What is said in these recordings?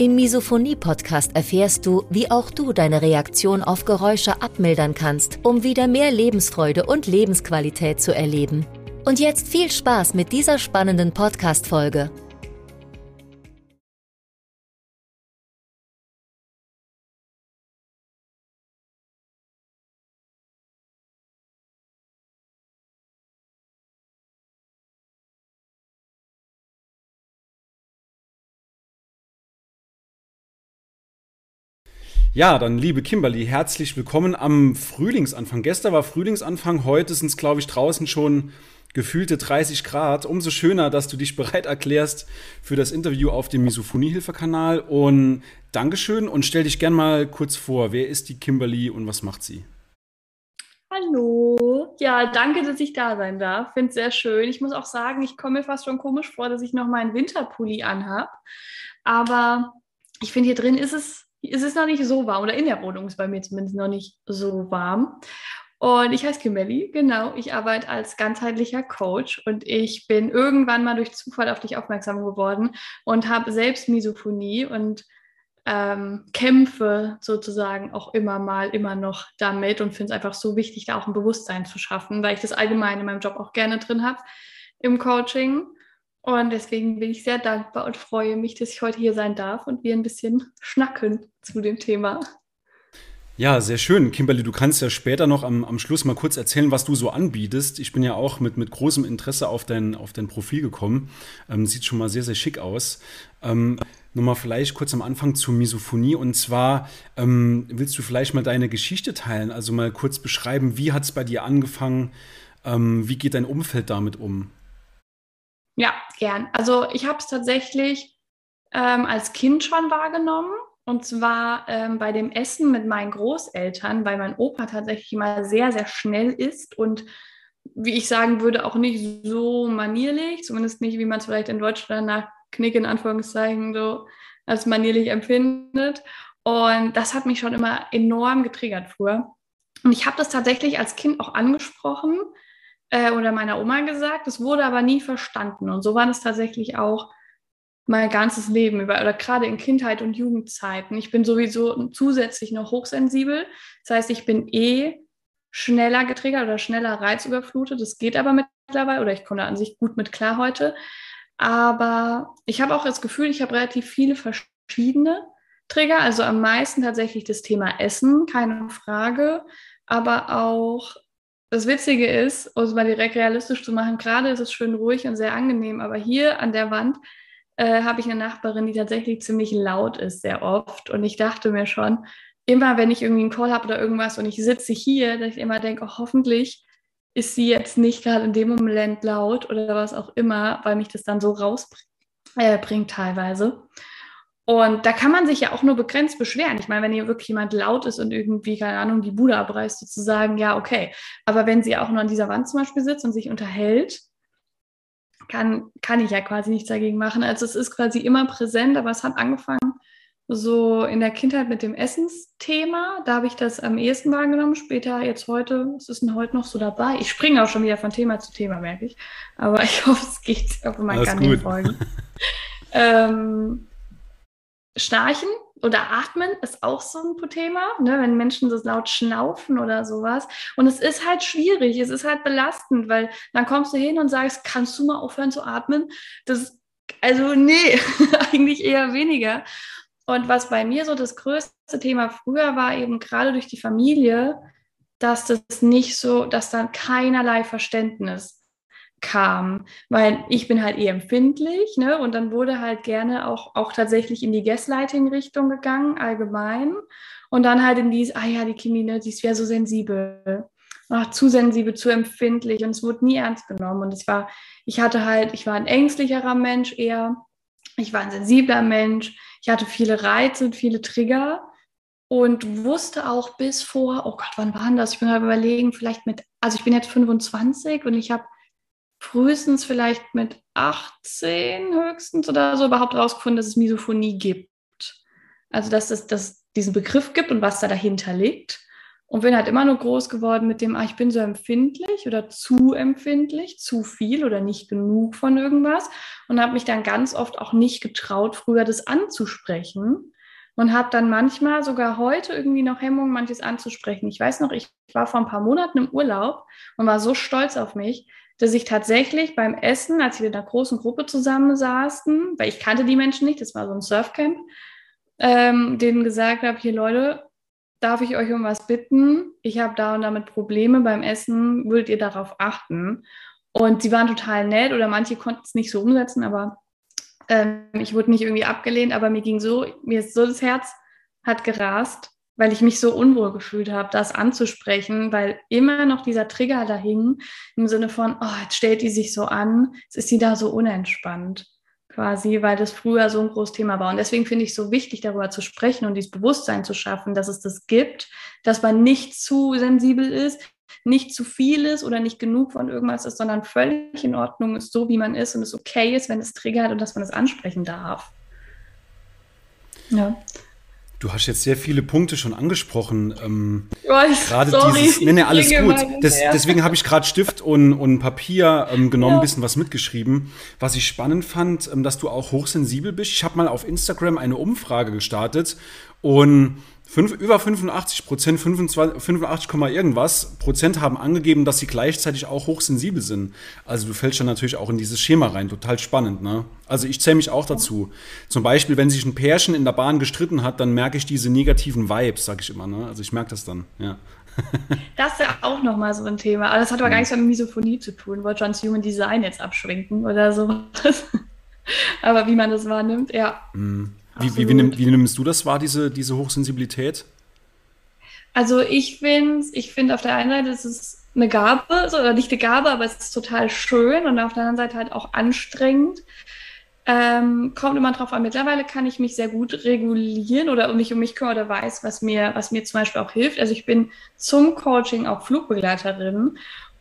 Im Misophonie-Podcast erfährst du, wie auch du deine Reaktion auf Geräusche abmildern kannst, um wieder mehr Lebensfreude und Lebensqualität zu erleben. Und jetzt viel Spaß mit dieser spannenden Podcast-Folge. Ja, dann liebe Kimberly, herzlich willkommen am Frühlingsanfang. Gestern war Frühlingsanfang, heute sind es, glaube ich, draußen schon gefühlte 30 Grad. Umso schöner, dass du dich bereit erklärst für das Interview auf dem Misophonie-Hilfe-Kanal. Und Dankeschön und stell dich gern mal kurz vor. Wer ist die Kimberly und was macht sie? Hallo. Ja, danke, dass ich da sein darf. Finde es sehr schön. Ich muss auch sagen, ich komme mir fast schon komisch vor, dass ich noch meinen Winterpulli anhab. Aber ich finde, hier drin ist es es ist noch nicht so warm oder in der Wohnung ist bei mir zumindest noch nicht so warm. Und ich heiße Kimberly, genau. Ich arbeite als ganzheitlicher Coach und ich bin irgendwann mal durch Zufall auf dich aufmerksam geworden und habe selbst Misophonie und ähm, kämpfe sozusagen auch immer mal, immer noch damit und finde es einfach so wichtig, da auch ein Bewusstsein zu schaffen, weil ich das allgemein in meinem Job auch gerne drin habe im Coaching. Und deswegen bin ich sehr dankbar und freue mich, dass ich heute hier sein darf und wir ein bisschen schnacken zu dem Thema. Ja, sehr schön. Kimberly, du kannst ja später noch am, am Schluss mal kurz erzählen, was du so anbietest. Ich bin ja auch mit, mit großem Interesse auf dein, auf dein Profil gekommen. Ähm, sieht schon mal sehr, sehr schick aus. Ähm, Nochmal vielleicht kurz am Anfang zur Misophonie. Und zwar ähm, willst du vielleicht mal deine Geschichte teilen, also mal kurz beschreiben, wie hat es bei dir angefangen? Ähm, wie geht dein Umfeld damit um? Ja, gern. Also ich habe es tatsächlich ähm, als Kind schon wahrgenommen. Und zwar ähm, bei dem Essen mit meinen Großeltern, weil mein Opa tatsächlich immer sehr, sehr schnell ist und wie ich sagen würde, auch nicht so manierlich, zumindest nicht, wie man es vielleicht in Deutschland nach Knick in Anführungszeichen so als manierlich empfindet. Und das hat mich schon immer enorm getriggert früher. Und ich habe das tatsächlich als Kind auch angesprochen äh, oder meiner Oma gesagt. Es wurde aber nie verstanden. Und so war es tatsächlich auch mein ganzes Leben über oder gerade in Kindheit und Jugendzeiten. Ich bin sowieso zusätzlich noch hochsensibel. Das heißt, ich bin eh schneller getriggert oder schneller reizüberflutet. Das geht aber mittlerweile oder ich komme da an sich gut mit klar heute. Aber ich habe auch das Gefühl, ich habe relativ viele verschiedene Trigger. Also am meisten tatsächlich das Thema Essen, keine Frage. Aber auch das Witzige ist, um es mal direkt realistisch zu machen, gerade ist es schön ruhig und sehr angenehm, aber hier an der Wand äh, habe ich eine Nachbarin, die tatsächlich ziemlich laut ist, sehr oft. Und ich dachte mir schon, immer wenn ich irgendwie einen Call habe oder irgendwas und ich sitze hier, dass ich immer denke, oh, hoffentlich ist sie jetzt nicht gerade in dem Moment laut oder was auch immer, weil mich das dann so rausbringt äh, teilweise. Und da kann man sich ja auch nur begrenzt beschweren. Ich meine, wenn hier wirklich jemand laut ist und irgendwie, keine Ahnung, die Bude abreißt, sozusagen, ja, okay. Aber wenn sie auch nur an dieser Wand zum Beispiel sitzt und sich unterhält, kann, kann ich ja quasi nichts dagegen machen. Also es ist quasi immer präsent, aber es hat angefangen so in der Kindheit mit dem Essensthema. Da habe ich das am ehesten wahrgenommen. Später, jetzt heute, was ist denn heute noch so dabei? Ich springe auch schon wieder von Thema zu Thema, merke ich. Aber ich hoffe, es geht. Ich hoffe, man Alles kann gut. den folgen. ähm, Schnarchen oder Atmen ist auch so ein Thema, ne? wenn Menschen so laut schnaufen oder sowas. Und es ist halt schwierig, es ist halt belastend, weil dann kommst du hin und sagst, kannst du mal aufhören zu atmen? Das, also nee, eigentlich eher weniger. Und was bei mir so das größte Thema früher war, eben gerade durch die Familie, dass das nicht so, dass dann keinerlei Verständnis kam, weil ich bin halt eher empfindlich, ne? Und dann wurde halt gerne auch, auch tatsächlich in die Gaslighting-Richtung gegangen, allgemein. Und dann halt in dieses, ah ja, die Chemie, ne, die ist ja so sensibel. Ach, zu sensibel, zu empfindlich. Und es wurde nie ernst genommen. Und es war, ich hatte halt, ich war ein ängstlicherer Mensch eher. Ich war ein sensibler Mensch. Ich hatte viele Reize und viele Trigger und wusste auch bis vor, oh Gott, wann waren das? Ich bin gerade überlegen, vielleicht mit, also ich bin jetzt 25 und ich habe frühestens vielleicht mit 18 höchstens oder so überhaupt rausgefunden, dass es Misophonie gibt. Also dass es dass diesen Begriff gibt und was da dahinter liegt. Und bin halt immer nur groß geworden mit dem, ah, ich bin so empfindlich oder zu empfindlich, zu viel oder nicht genug von irgendwas. Und habe mich dann ganz oft auch nicht getraut, früher das anzusprechen. Und habe dann manchmal sogar heute irgendwie noch Hemmungen, manches anzusprechen. Ich weiß noch, ich war vor ein paar Monaten im Urlaub und war so stolz auf mich, dass ich tatsächlich beim Essen, als wir in einer großen Gruppe zusammensaßen, weil ich kannte die Menschen nicht, das war so ein Surfcamp, ähm, denen gesagt habe, hier Leute, darf ich euch um was bitten? Ich habe da und damit Probleme beim Essen, würdet ihr darauf achten? Und sie waren total nett oder manche konnten es nicht so umsetzen, aber ähm, ich wurde nicht irgendwie abgelehnt, aber mir ging so, mir ist so das Herz hat gerast, weil ich mich so unwohl gefühlt habe, das anzusprechen, weil immer noch dieser Trigger da hing, im Sinne von, oh, jetzt stellt die sich so an, jetzt ist sie da so unentspannt quasi, weil das früher so ein großes Thema war. Und deswegen finde ich es so wichtig, darüber zu sprechen und dieses Bewusstsein zu schaffen, dass es das gibt, dass man nicht zu sensibel ist, nicht zu viel ist oder nicht genug von irgendwas ist, sondern völlig in Ordnung ist, so wie man ist und es okay ist, wenn es triggert und dass man es ansprechen darf. Ja. Du hast jetzt sehr viele Punkte schon angesprochen. Ähm, oh, gerade sorry, dieses. Nee, nee, alles gut. Des, deswegen habe ich gerade Stift und, und Papier ähm, genommen, ein bisschen was mitgeschrieben. Was ich spannend fand, ähm, dass du auch hochsensibel bist. Ich habe mal auf Instagram eine Umfrage gestartet und Fünf, über 85 Prozent, 25, 85, irgendwas Prozent haben angegeben, dass sie gleichzeitig auch hochsensibel sind. Also du fällst dann natürlich auch in dieses Schema rein. Total spannend, ne? Also ich zähle mich auch dazu. Zum Beispiel, wenn sich ein Pärchen in der Bahn gestritten hat, dann merke ich diese negativen Vibes, sag ich immer, ne? Also ich merke das dann, ja. Das ist ja auch nochmal so ein Thema. Aber das hat aber gar nichts mit Misophonie zu tun. Wollte schon Human Design jetzt abschwenken oder so. aber wie man das wahrnimmt, ja. Mhm. Wie, wie, wie, nimm, wie, nimmst du das wahr, diese, diese Hochsensibilität? Also ich finde, ich finde auf der einen Seite ist es eine Gabe, oder nicht eine Gabe, aber es ist total schön und auf der anderen Seite halt auch anstrengend. Ähm, kommt immer drauf an. Mittlerweile kann ich mich sehr gut regulieren oder mich um mich kümmern oder weiß, was mir, was mir zum Beispiel auch hilft. Also ich bin zum Coaching auch Flugbegleiterin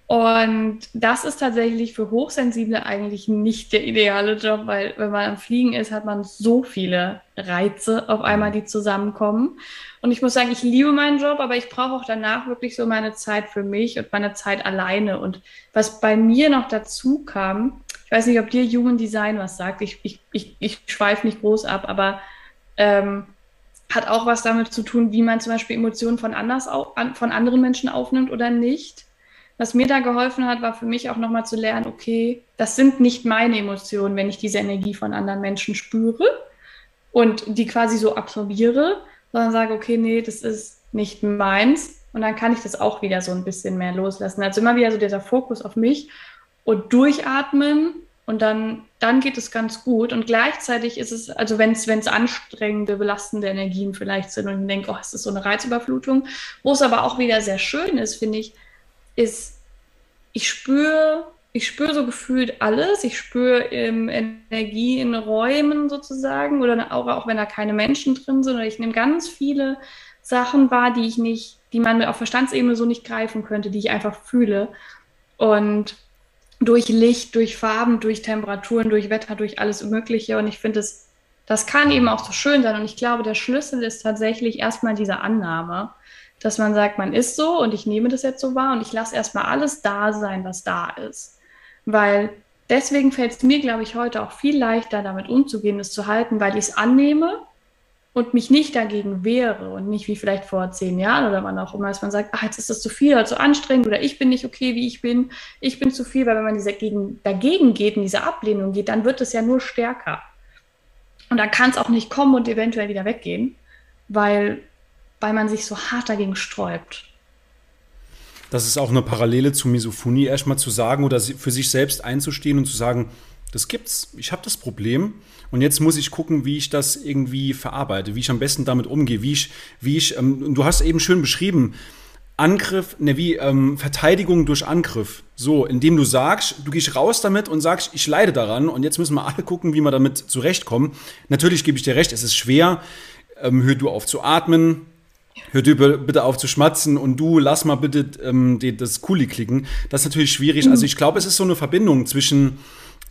und das ist tatsächlich für Hochsensible eigentlich nicht der ideale Job, weil wenn man am Fliegen ist, hat man so viele Reize auf einmal, die zusammenkommen. Und ich muss sagen, ich liebe meinen Job, aber ich brauche auch danach wirklich so meine Zeit für mich und meine Zeit alleine. Und was bei mir noch dazu kam, ich weiß nicht, ob dir Human Design was sagt, ich, ich, ich, ich schweife nicht groß ab, aber ähm, hat auch was damit zu tun, wie man zum Beispiel Emotionen von, anders, von anderen Menschen aufnimmt oder nicht was mir da geholfen hat, war für mich auch nochmal zu lernen, okay, das sind nicht meine Emotionen, wenn ich diese Energie von anderen Menschen spüre und die quasi so absorbiere, sondern sage, okay, nee, das ist nicht meins. Und dann kann ich das auch wieder so ein bisschen mehr loslassen. Also immer wieder so dieser Fokus auf mich und durchatmen und dann, dann geht es ganz gut. Und gleichzeitig ist es, also wenn es, anstrengende, belastende Energien vielleicht sind und ich denke, oh, es ist so eine Reizüberflutung, wo es aber auch wieder sehr schön ist, finde ich, ist, ich spüre, ich spüre so gefühlt alles. Ich spüre ähm, Energie in Räumen sozusagen oder auch, auch wenn da keine Menschen drin sind. Oder ich nehme ganz viele Sachen wahr, die ich nicht, die man auf Verstandsebene so nicht greifen könnte, die ich einfach fühle. Und durch Licht, durch Farben, durch Temperaturen, durch Wetter, durch alles Mögliche. Und ich finde, das, das kann eben auch so schön sein. Und ich glaube, der Schlüssel ist tatsächlich erstmal diese Annahme dass man sagt, man ist so und ich nehme das jetzt so wahr und ich lasse erstmal alles da sein, was da ist. Weil deswegen fällt es mir, glaube ich, heute auch viel leichter, damit umzugehen, es zu halten, weil ich es annehme und mich nicht dagegen wehre und nicht wie vielleicht vor zehn Jahren oder wann auch immer, dass man sagt, ach, jetzt ist das zu viel oder zu anstrengend oder ich bin nicht okay, wie ich bin, ich bin zu viel, weil wenn man diese gegen, dagegen geht, in diese Ablehnung geht, dann wird es ja nur stärker. Und dann kann es auch nicht kommen und eventuell wieder weggehen, weil weil man sich so hart dagegen sträubt. Das ist auch eine Parallele zu Misophonie, erstmal zu sagen oder für sich selbst einzustehen und zu sagen, das gibt's, ich habe das Problem und jetzt muss ich gucken, wie ich das irgendwie verarbeite, wie ich am besten damit umgehe, wie ich, wie ich, ähm, du hast eben schön beschrieben, Angriff, ne, wie ähm, Verteidigung durch Angriff. So, indem du sagst, du gehst raus damit und sagst, ich leide daran und jetzt müssen wir alle gucken, wie wir damit zurechtkommen. Natürlich gebe ich dir recht, es ist schwer. Ähm, hör du auf zu atmen, hör du bitte auf zu schmatzen und du lass mal bitte ähm, die, das Kuli klicken. Das ist natürlich schwierig. Mhm. Also ich glaube, es ist so eine Verbindung zwischen,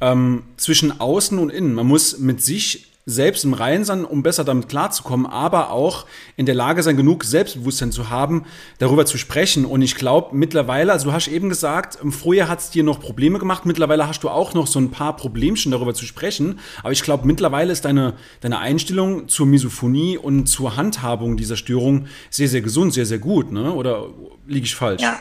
ähm, zwischen außen und innen. Man muss mit sich selbst im Reinen sein, um besser damit klarzukommen, aber auch in der Lage sein, genug Selbstbewusstsein zu haben, darüber zu sprechen. Und ich glaube mittlerweile, also du hast eben gesagt, früher hat es dir noch Probleme gemacht, mittlerweile hast du auch noch so ein paar Problemchen darüber zu sprechen. Aber ich glaube, mittlerweile ist deine, deine Einstellung zur Misophonie und zur Handhabung dieser Störung sehr, sehr gesund, sehr, sehr gut. Ne? Oder liege ich falsch? Ja,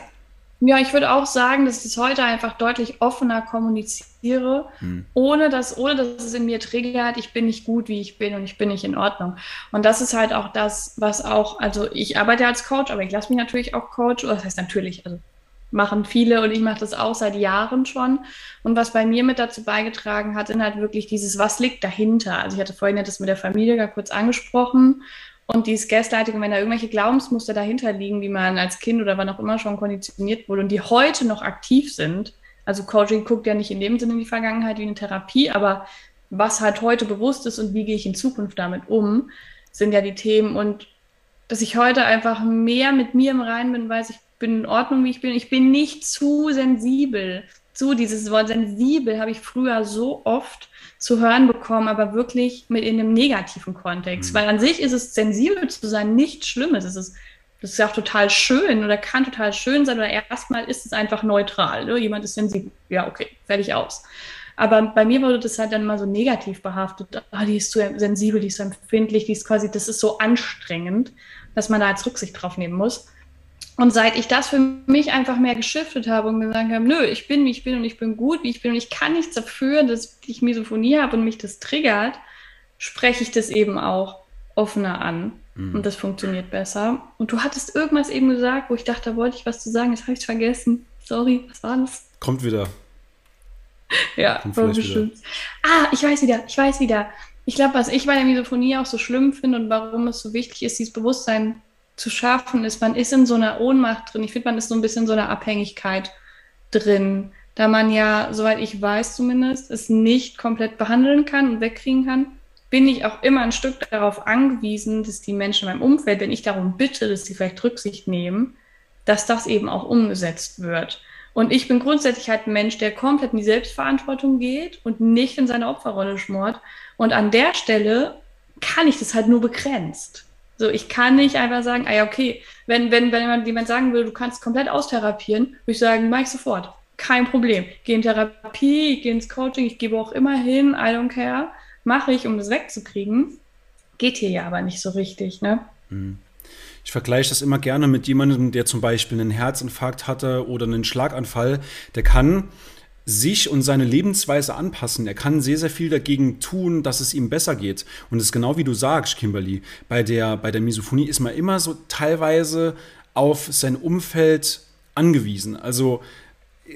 ja, ich würde auch sagen, dass ich es heute einfach deutlich offener kommuniziere, hm. ohne, dass, ohne dass es in mir triggert, ich bin nicht gut, wie ich bin und ich bin nicht in Ordnung. Und das ist halt auch das, was auch, also ich arbeite als Coach, aber ich lasse mich natürlich auch Coach, oder das heißt natürlich, also machen viele und ich mache das auch seit Jahren schon. Und was bei mir mit dazu beigetragen hat, sind halt wirklich dieses, was liegt dahinter. Also ich hatte vorhin ja das mit der Familie gar kurz angesprochen und dieses Gaslighting, wenn da irgendwelche Glaubensmuster dahinter liegen, wie man als Kind oder wann auch immer schon konditioniert wurde und die heute noch aktiv sind, also Coaching guckt ja nicht in dem Sinne in die Vergangenheit wie eine Therapie, aber was halt heute bewusst ist und wie gehe ich in Zukunft damit um, sind ja die Themen. Und dass ich heute einfach mehr mit mir im Reinen bin, weiß ich bin in Ordnung, wie ich bin. Ich bin nicht zu sensibel. Zu dieses Wort sensibel habe ich früher so oft zu hören bekommen, aber wirklich mit in einem negativen Kontext. Mhm. Weil an sich ist es sensibel zu sein nichts Schlimmes. Es ist, das ist ja auch total schön oder kann total schön sein oder erstmal ist es einfach neutral. Ne? Jemand ist sensibel. Ja, okay, fertig aus. Aber bei mir wurde das halt dann mal so negativ behaftet. Oh, die ist zu sensibel, die ist so empfindlich, die ist quasi, das ist so anstrengend, dass man da jetzt Rücksicht drauf nehmen muss. Und seit ich das für mich einfach mehr geschiftet habe und gesagt habe, nö, ich bin, wie ich bin und ich bin gut, wie ich bin und ich kann nichts dafür, dass ich Misophonie habe und mich das triggert, spreche ich das eben auch offener an. Mhm. Und das funktioniert besser. Und du hattest irgendwas eben gesagt, wo ich dachte, da wollte ich was zu sagen, das habe ich vergessen. Sorry, was war das? Kommt wieder. ja, Kommt war bestimmt. Wieder. Ah, ich weiß wieder, ich weiß wieder. Ich glaube, was ich bei der Misophonie auch so schlimm finde und warum es so wichtig ist, dieses Bewusstsein zu schaffen ist. Man ist in so einer Ohnmacht drin. Ich finde, man ist so ein bisschen in so einer Abhängigkeit drin, da man ja, soweit ich weiß zumindest, es nicht komplett behandeln kann und wegkriegen kann, bin ich auch immer ein Stück darauf angewiesen, dass die Menschen in meinem Umfeld, wenn ich darum bitte, dass sie vielleicht Rücksicht nehmen, dass das eben auch umgesetzt wird. Und ich bin grundsätzlich halt ein Mensch, der komplett in die Selbstverantwortung geht und nicht in seine Opferrolle schmort. Und an der Stelle kann ich das halt nur begrenzt. So, ich kann nicht einfach sagen, ah ja, okay, wenn, wenn, wenn jemand sagen will, du kannst komplett austherapieren, würde ich sagen, mach ich sofort. Kein Problem. Geh in Therapie, geh ins Coaching, ich gebe auch immer hin, I don't care. Mache ich, um das wegzukriegen. Geht hier ja aber nicht so richtig, ne? Mhm. Ich vergleiche das immer gerne mit jemandem, der zum Beispiel einen Herzinfarkt hatte oder einen Schlaganfall. Der kann sich und seine Lebensweise anpassen. Er kann sehr, sehr viel dagegen tun, dass es ihm besser geht. Und es ist genau wie du sagst, Kimberly, bei der, bei der Misophonie ist man immer so teilweise auf sein Umfeld angewiesen. Also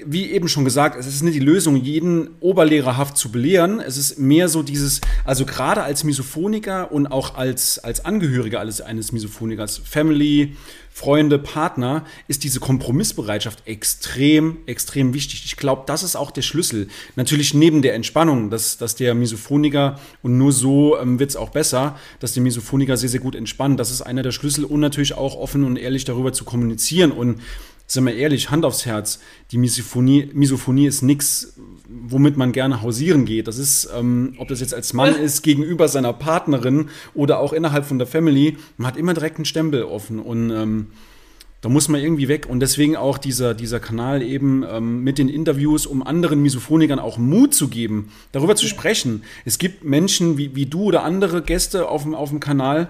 wie eben schon gesagt, es ist nicht die Lösung, jeden oberlehrerhaft zu belehren. Es ist mehr so dieses, also gerade als Misophoniker und auch als, als Angehöriger eines, eines Misophonikers, Family, Freunde, Partner, ist diese Kompromissbereitschaft extrem, extrem wichtig. Ich glaube, das ist auch der Schlüssel. Natürlich neben der Entspannung, dass, dass der Misophoniker, und nur so ähm, wird es auch besser, dass der Misophoniker sehr, sehr gut entspannt. Das ist einer der Schlüssel und natürlich auch offen und ehrlich darüber zu kommunizieren. Und sind wir ehrlich, Hand aufs Herz, die Misophonie, Misophonie ist nichts, womit man gerne hausieren geht. Das ist, ähm, ob das jetzt als Mann ist, gegenüber seiner Partnerin oder auch innerhalb von der Family, man hat immer direkt einen Stempel offen und ähm, da muss man irgendwie weg. Und deswegen auch dieser, dieser Kanal eben ähm, mit den Interviews, um anderen Misophonikern auch Mut zu geben, darüber zu sprechen. Es gibt Menschen wie, wie du oder andere Gäste auf dem, auf dem Kanal,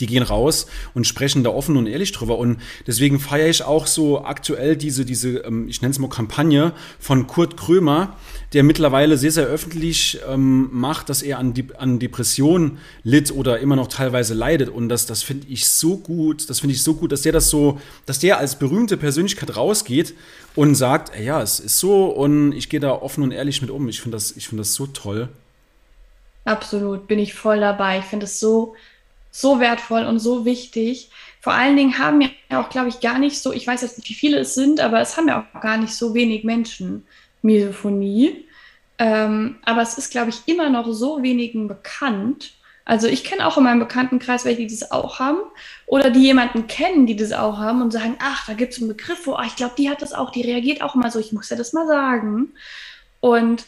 die gehen raus und sprechen da offen und ehrlich drüber. Und deswegen feiere ich auch so aktuell diese, diese ähm, ich nenne es mal Kampagne von Kurt Krömer, der mittlerweile sehr, sehr öffentlich ähm, macht, dass er an, an Depressionen litt oder immer noch teilweise leidet. Und das, das finde ich so gut, das finde ich so gut, dass der das so, dass der als berühmte Persönlichkeit rausgeht und sagt, ja, es ist so und ich gehe da offen und ehrlich mit um. Ich finde das, ich finde das so toll. Absolut, bin ich voll dabei. Ich finde es so so wertvoll und so wichtig, vor allen Dingen haben ja auch, glaube ich, gar nicht so, ich weiß jetzt nicht, wie viele es sind, aber es haben ja auch gar nicht so wenig Menschen Misophonie. Ähm, aber es ist, glaube ich, immer noch so wenigen bekannt. Also ich kenne auch in meinem Bekanntenkreis welche, die das auch haben oder die jemanden kennen, die das auch haben und sagen, ach, da gibt es einen Begriff, wo, ach, ich glaube, die hat das auch, die reagiert auch immer so, ich muss ja das mal sagen. Und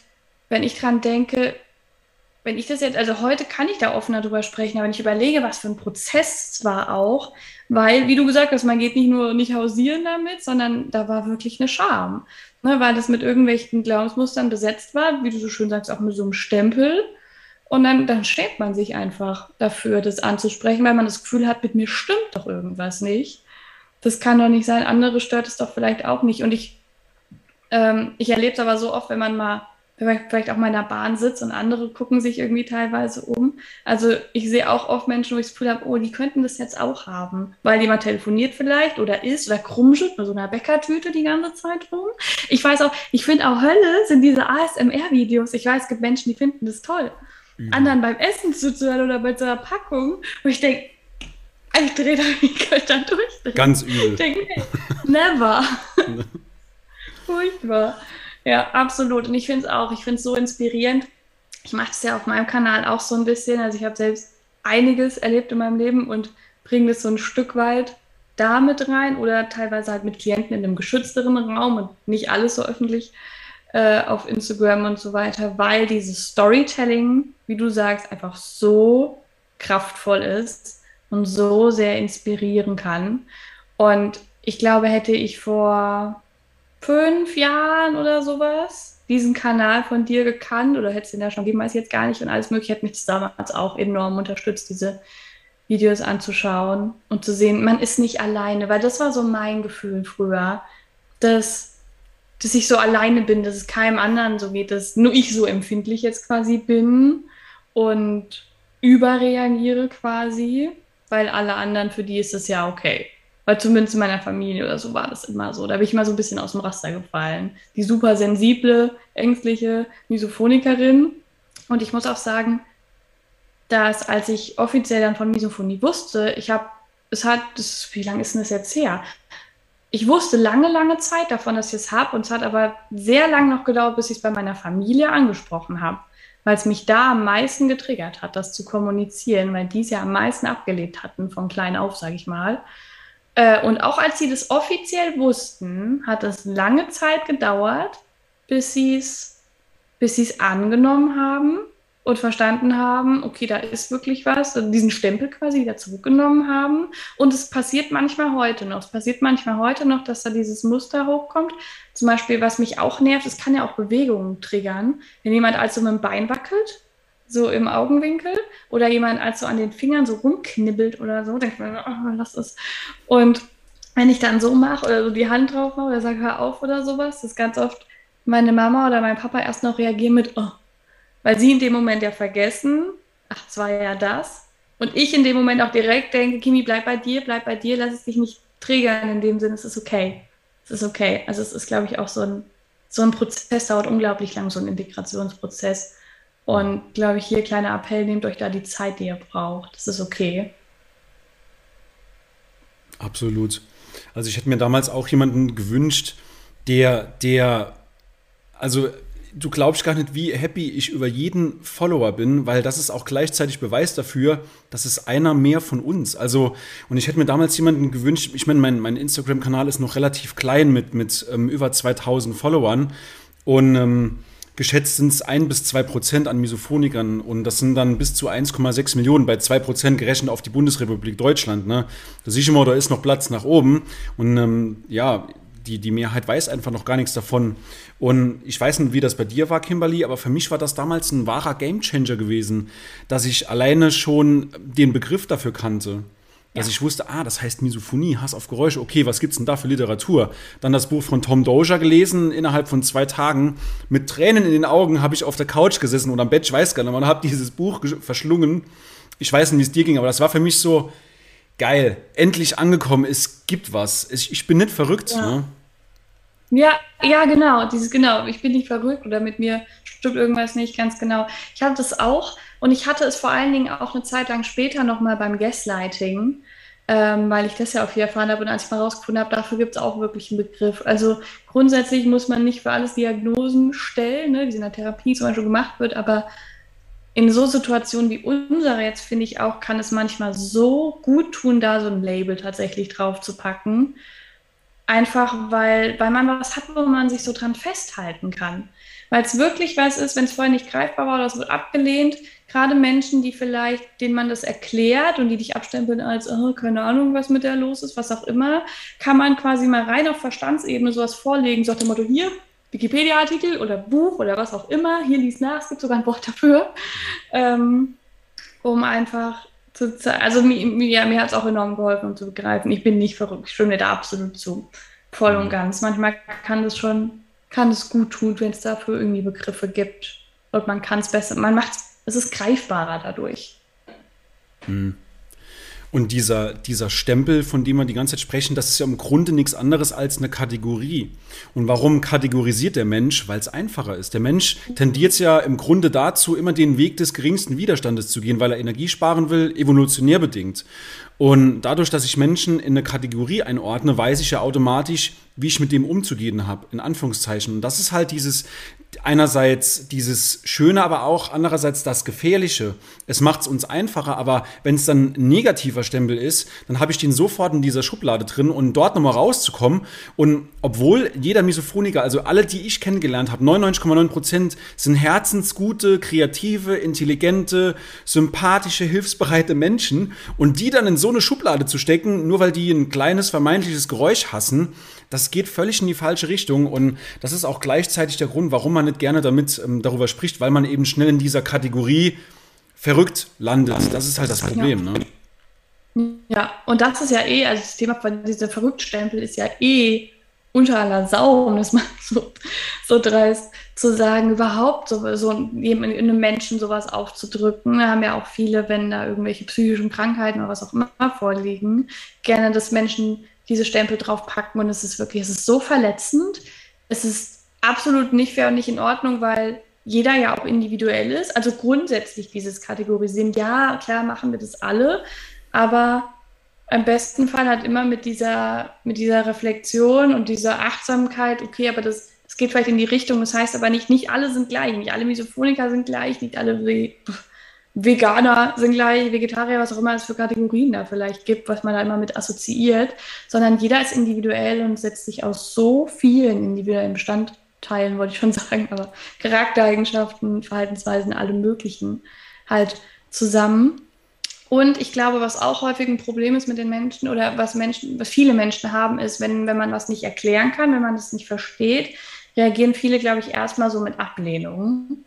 wenn ich dran denke, wenn ich das jetzt, also heute kann ich da offener drüber sprechen, aber wenn ich überlege, was für ein Prozess es war auch, weil, wie du gesagt hast, man geht nicht nur nicht hausieren damit, sondern da war wirklich eine Scham, ne, weil das mit irgendwelchen Glaubensmustern besetzt war, wie du so schön sagst, auch mit so einem Stempel. Und dann, dann schämt man sich einfach dafür, das anzusprechen, weil man das Gefühl hat, mit mir stimmt doch irgendwas nicht. Das kann doch nicht sein, andere stört es doch vielleicht auch nicht. Und ich, ähm, ich erlebe es aber so oft, wenn man mal vielleicht auch mal in der Bahn sitzt und andere gucken sich irgendwie teilweise um. Also ich sehe auch oft Menschen, wo ich das Gefühl habe, oh, die könnten das jetzt auch haben, weil jemand telefoniert vielleicht oder isst oder krumschelt mit so einer Bäckertüte die ganze Zeit rum. Ich weiß auch, ich finde auch Hölle sind diese ASMR-Videos. Ich weiß, es gibt Menschen, die finden das toll. Mhm. Anderen beim Essen zuzuhören oder bei so einer Packung, wo ich denke, ich drehe da wie dann durch. Ganz übel. Ich denke, never. Furchtbar. Ja, absolut. Und ich finde es auch, ich finde es so inspirierend. Ich mache es ja auf meinem Kanal auch so ein bisschen. Also ich habe selbst einiges erlebt in meinem Leben und bringe das so ein Stück weit da mit rein oder teilweise halt mit Klienten in einem geschützteren Raum und nicht alles so öffentlich äh, auf Instagram und so weiter, weil dieses Storytelling, wie du sagst, einfach so kraftvoll ist und so sehr inspirieren kann. Und ich glaube, hätte ich vor fünf Jahren oder sowas diesen Kanal von dir gekannt oder hätte es den ja schon gegeben, weiß ich jetzt gar nicht und alles mögliche hat mich das damals auch enorm unterstützt, diese Videos anzuschauen und zu sehen, man ist nicht alleine, weil das war so mein Gefühl früher, dass, dass ich so alleine bin, dass es keinem anderen so geht, dass nur ich so empfindlich jetzt quasi bin und überreagiere quasi, weil alle anderen, für die ist es ja okay. Weil zumindest in meiner Familie oder so war das immer so. Da bin ich mal so ein bisschen aus dem Raster gefallen. Die super sensible, ängstliche Misophonikerin. Und ich muss auch sagen, dass als ich offiziell dann von Misophonie wusste, ich habe, es hat, das, wie lange ist denn das jetzt her? Ich wusste lange, lange Zeit davon, dass ich es habe. Und es hat aber sehr lange noch gedauert, bis ich es bei meiner Familie angesprochen habe. Weil es mich da am meisten getriggert hat, das zu kommunizieren, weil die es ja am meisten abgelehnt hatten, von klein auf, sage ich mal. Äh, und auch als sie das offiziell wussten, hat es lange Zeit gedauert, bis sie es bis es angenommen haben und verstanden haben, okay, da ist wirklich was, diesen Stempel quasi wieder zurückgenommen haben. Und es passiert manchmal heute noch. Es passiert manchmal heute noch, dass da dieses Muster hochkommt. Zum Beispiel, was mich auch nervt, es kann ja auch Bewegungen triggern. Wenn jemand also mit dem Bein wackelt, so im Augenwinkel oder jemand als so an den Fingern so rumknibbelt oder so, denkt man, oh, lass es. Und wenn ich dann so mache oder so die Hand drauf mache oder sage, hör auf oder sowas, ist ganz oft meine Mama oder mein Papa erst noch reagieren mit, oh, weil sie in dem Moment ja vergessen, ach, es war ja das. Und ich in dem Moment auch direkt denke, Kimi, bleib bei dir, bleib bei dir, lass es dich nicht triggern in dem Sinne, es ist okay. Es ist okay. Also es ist, glaube ich, auch so ein, so ein Prozess, dauert unglaublich lang, so ein Integrationsprozess. Und glaube ich, hier kleiner Appell, nehmt euch da die Zeit, die ihr braucht. Das ist okay. Absolut. Also ich hätte mir damals auch jemanden gewünscht, der, der, also du glaubst gar nicht, wie happy ich über jeden Follower bin, weil das ist auch gleichzeitig Beweis dafür, dass es einer mehr von uns. Also, und ich hätte mir damals jemanden gewünscht, ich meine, mein, mein Instagram-Kanal ist noch relativ klein mit, mit ähm, über 2000 Followern und ähm, geschätzt sind es ein bis zwei Prozent an Misophonikern und das sind dann bis zu 1,6 Millionen bei zwei Prozent gerechnet auf die Bundesrepublik Deutschland. Ne? Da sehe ich immer, da ist noch Platz nach oben und ähm, ja, die, die Mehrheit weiß einfach noch gar nichts davon. Und ich weiß nicht, wie das bei dir war, Kimberly, aber für mich war das damals ein wahrer Gamechanger gewesen, dass ich alleine schon den Begriff dafür kannte. Dass ja. ich wusste, ah, das heißt Misophonie, Hass auf Geräusche. Okay, was gibt's denn da für Literatur? Dann das Buch von Tom Dozier gelesen, innerhalb von zwei Tagen. Mit Tränen in den Augen habe ich auf der Couch gesessen oder am Bett, ich weiß gar nicht, man habe dieses Buch verschlungen. Ich weiß nicht, wie es dir ging, aber das war für mich so geil. Endlich angekommen, es gibt was. Ich, ich bin nicht verrückt. Ja. Ne? Ja, ja, genau. Dieses genau. Ich bin nicht verrückt oder mit mir stimmt irgendwas nicht ganz genau. Ich hatte das auch und ich hatte es vor allen Dingen auch eine Zeit lang später nochmal beim Gaslighting. ähm, weil ich das ja auch viel erfahren habe und als ich mal rausgefunden habe, dafür gibt es auch wirklich einen Begriff. Also grundsätzlich muss man nicht für alles Diagnosen stellen, ne, die in der Therapie zum Beispiel gemacht wird, aber in so Situationen wie unsere jetzt finde ich auch, kann es manchmal so gut tun, da so ein Label tatsächlich drauf zu packen. Einfach weil, weil man was hat, wo man sich so dran festhalten kann. Weil es wirklich was ist, wenn es vorher nicht greifbar war oder es wird abgelehnt, gerade Menschen, die vielleicht, denen man das erklärt und die dich abstempeln als, oh, keine Ahnung, was mit der los ist, was auch immer, kann man quasi mal rein auf Verstandsebene sowas vorlegen, so nach dem Motto, hier, Wikipedia-Artikel oder Buch oder was auch immer, hier liest nach, es gibt sogar ein Wort dafür, ähm, um einfach zu also mir, mir, mir hat es auch enorm geholfen, um zu begreifen, ich bin nicht verrückt, ich stimme da absolut zu, voll und mhm. ganz. Manchmal kann das schon, kann es gut tun, wenn es dafür irgendwie Begriffe gibt und man kann es besser, man macht es ist greifbarer dadurch. Mhm. Und dieser, dieser Stempel, von dem wir die ganze Zeit sprechen, das ist ja im Grunde nichts anderes als eine Kategorie. Und warum kategorisiert der Mensch? Weil es einfacher ist. Der Mensch tendiert ja im Grunde dazu, immer den Weg des geringsten Widerstandes zu gehen, weil er Energie sparen will, evolutionär bedingt. Und dadurch, dass ich Menschen in eine Kategorie einordne, weiß ich ja automatisch, wie ich mit dem umzugehen habe, in Anführungszeichen. Und das ist halt dieses, einerseits dieses Schöne, aber auch andererseits das Gefährliche. Es macht es uns einfacher, aber wenn es dann ein negativer Stempel ist, dann habe ich den sofort in dieser Schublade drin und dort nochmal rauszukommen. Und obwohl jeder Misophoniker, also alle, die ich kennengelernt habe, 99,9 Prozent sind herzensgute, kreative, intelligente, sympathische, hilfsbereite Menschen. Und die dann in so eine Schublade zu stecken, nur weil die ein kleines vermeintliches Geräusch hassen, das geht völlig in die falsche Richtung. Und das ist auch gleichzeitig der Grund, warum man nicht gerne damit ähm, darüber spricht, weil man eben schnell in dieser Kategorie verrückt landet. Das ist halt das Problem. Ja. Ne? Ja, und das ist ja eh, also das Thema von diesem Verrücktstempel ist ja eh unter aller Sau, um das mal so, so dreist zu sagen, überhaupt so, so einem Menschen sowas aufzudrücken. Da haben ja auch viele, wenn da irgendwelche psychischen Krankheiten oder was auch immer vorliegen, gerne, dass Menschen diese Stempel draufpacken und es ist wirklich, es ist so verletzend. Es ist absolut nicht fair und nicht in Ordnung, weil jeder ja auch individuell ist. Also grundsätzlich dieses Kategorisieren, ja, klar machen wir das alle, aber im besten Fall halt immer mit dieser, mit dieser Reflexion und dieser Achtsamkeit, okay, aber das, das geht vielleicht in die Richtung, das heißt aber nicht, nicht alle sind gleich, nicht alle Misophoniker sind gleich, nicht alle Veganer sind gleich, Vegetarier, was auch immer es für Kategorien da vielleicht gibt, was man da immer mit assoziiert, sondern jeder ist individuell und setzt sich aus so vielen individuellen Bestandteilen, wollte ich schon sagen, aber Charaktereigenschaften, Verhaltensweisen, alle möglichen halt zusammen. Und ich glaube, was auch häufig ein Problem ist mit den Menschen oder was Menschen, was viele Menschen haben, ist, wenn, wenn man was nicht erklären kann, wenn man das nicht versteht, reagieren viele, glaube ich, erstmal so mit Ablehnung.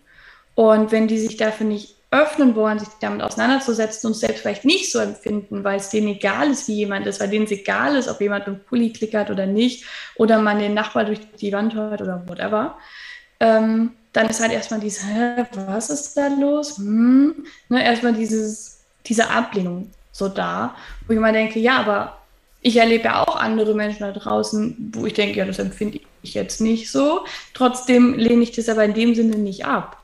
Und wenn die sich dafür nicht öffnen wollen, sich damit auseinanderzusetzen und selbst vielleicht nicht so empfinden, weil es denen egal ist, wie jemand ist, weil denen es egal ist, ob jemand im Pulli klickert oder nicht, oder man den Nachbar durch die Wand hört oder whatever, ähm, dann ist halt erstmal dieses, hä, was ist da los? Hm? Ne, erstmal dieses diese Ablehnung so da, wo ich immer denke, ja, aber ich erlebe ja auch andere Menschen da draußen, wo ich denke, ja, das empfinde ich jetzt nicht so. Trotzdem lehne ich das aber in dem Sinne nicht ab.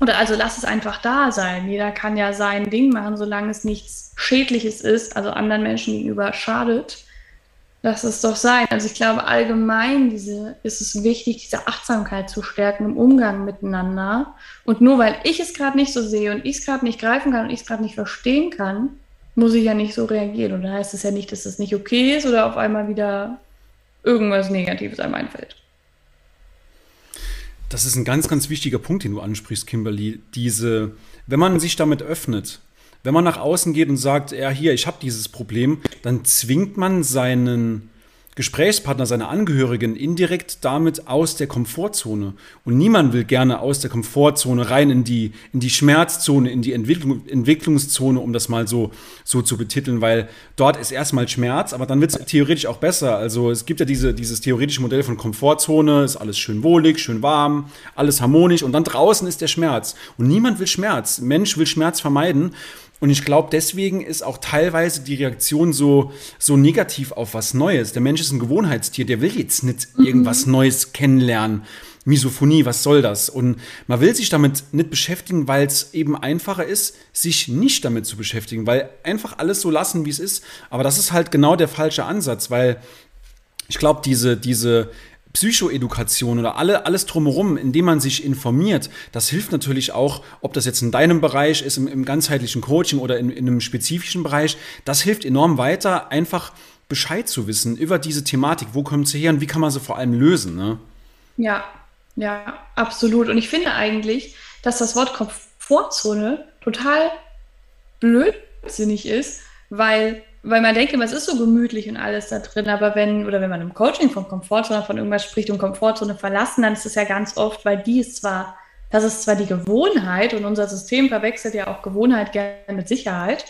Oder also lass es einfach da sein. Jeder kann ja sein Ding machen, solange es nichts Schädliches ist, also anderen Menschen gegenüber schadet. Lass es doch sein. Also ich glaube allgemein diese, ist es wichtig, diese Achtsamkeit zu stärken im Umgang miteinander. Und nur weil ich es gerade nicht so sehe und ich es gerade nicht greifen kann und ich es gerade nicht verstehen kann, muss ich ja nicht so reagieren. Und da heißt es ja nicht, dass es nicht okay ist oder auf einmal wieder irgendwas Negatives einem einfällt. Das ist ein ganz, ganz wichtiger Punkt, den du ansprichst, Kimberly. Diese, wenn man sich damit öffnet, wenn man nach außen geht und sagt, ja, hier, ich habe dieses Problem, dann zwingt man seinen Gesprächspartner, seine Angehörigen indirekt damit aus der Komfortzone. Und niemand will gerne aus der Komfortzone rein in die, in die Schmerzzone, in die Entwicklung, Entwicklungszone, um das mal so, so zu betiteln, weil dort ist erstmal Schmerz, aber dann wird es theoretisch auch besser. Also es gibt ja diese, dieses theoretische Modell von Komfortzone, ist alles schön wohlig, schön warm, alles harmonisch und dann draußen ist der Schmerz. Und niemand will Schmerz. Mensch will Schmerz vermeiden. Und ich glaube, deswegen ist auch teilweise die Reaktion so, so negativ auf was Neues. Der Mensch ist ein Gewohnheitstier, der will jetzt nicht mhm. irgendwas Neues kennenlernen. Misophonie, was soll das? Und man will sich damit nicht beschäftigen, weil es eben einfacher ist, sich nicht damit zu beschäftigen, weil einfach alles so lassen, wie es ist. Aber das ist halt genau der falsche Ansatz, weil ich glaube, diese, diese Psychoedukation oder alle, alles drumherum, indem man sich informiert, das hilft natürlich auch, ob das jetzt in deinem Bereich ist, im, im ganzheitlichen Coaching oder in, in einem spezifischen Bereich, das hilft enorm weiter, einfach Bescheid zu wissen über diese Thematik. Wo kommt sie her und wie kann man sie vor allem lösen? Ne? Ja, ja, absolut. Und ich finde eigentlich, dass das Wort Komfortzone total blödsinnig ist, weil weil man denkt immer, es ist so gemütlich und alles da drin, aber wenn, oder wenn man im Coaching von Komfortzone, von irgendwas spricht und Komfortzone verlassen, dann ist es ja ganz oft, weil die ist zwar, das ist zwar die Gewohnheit und unser System verwechselt ja auch Gewohnheit gerne mit Sicherheit,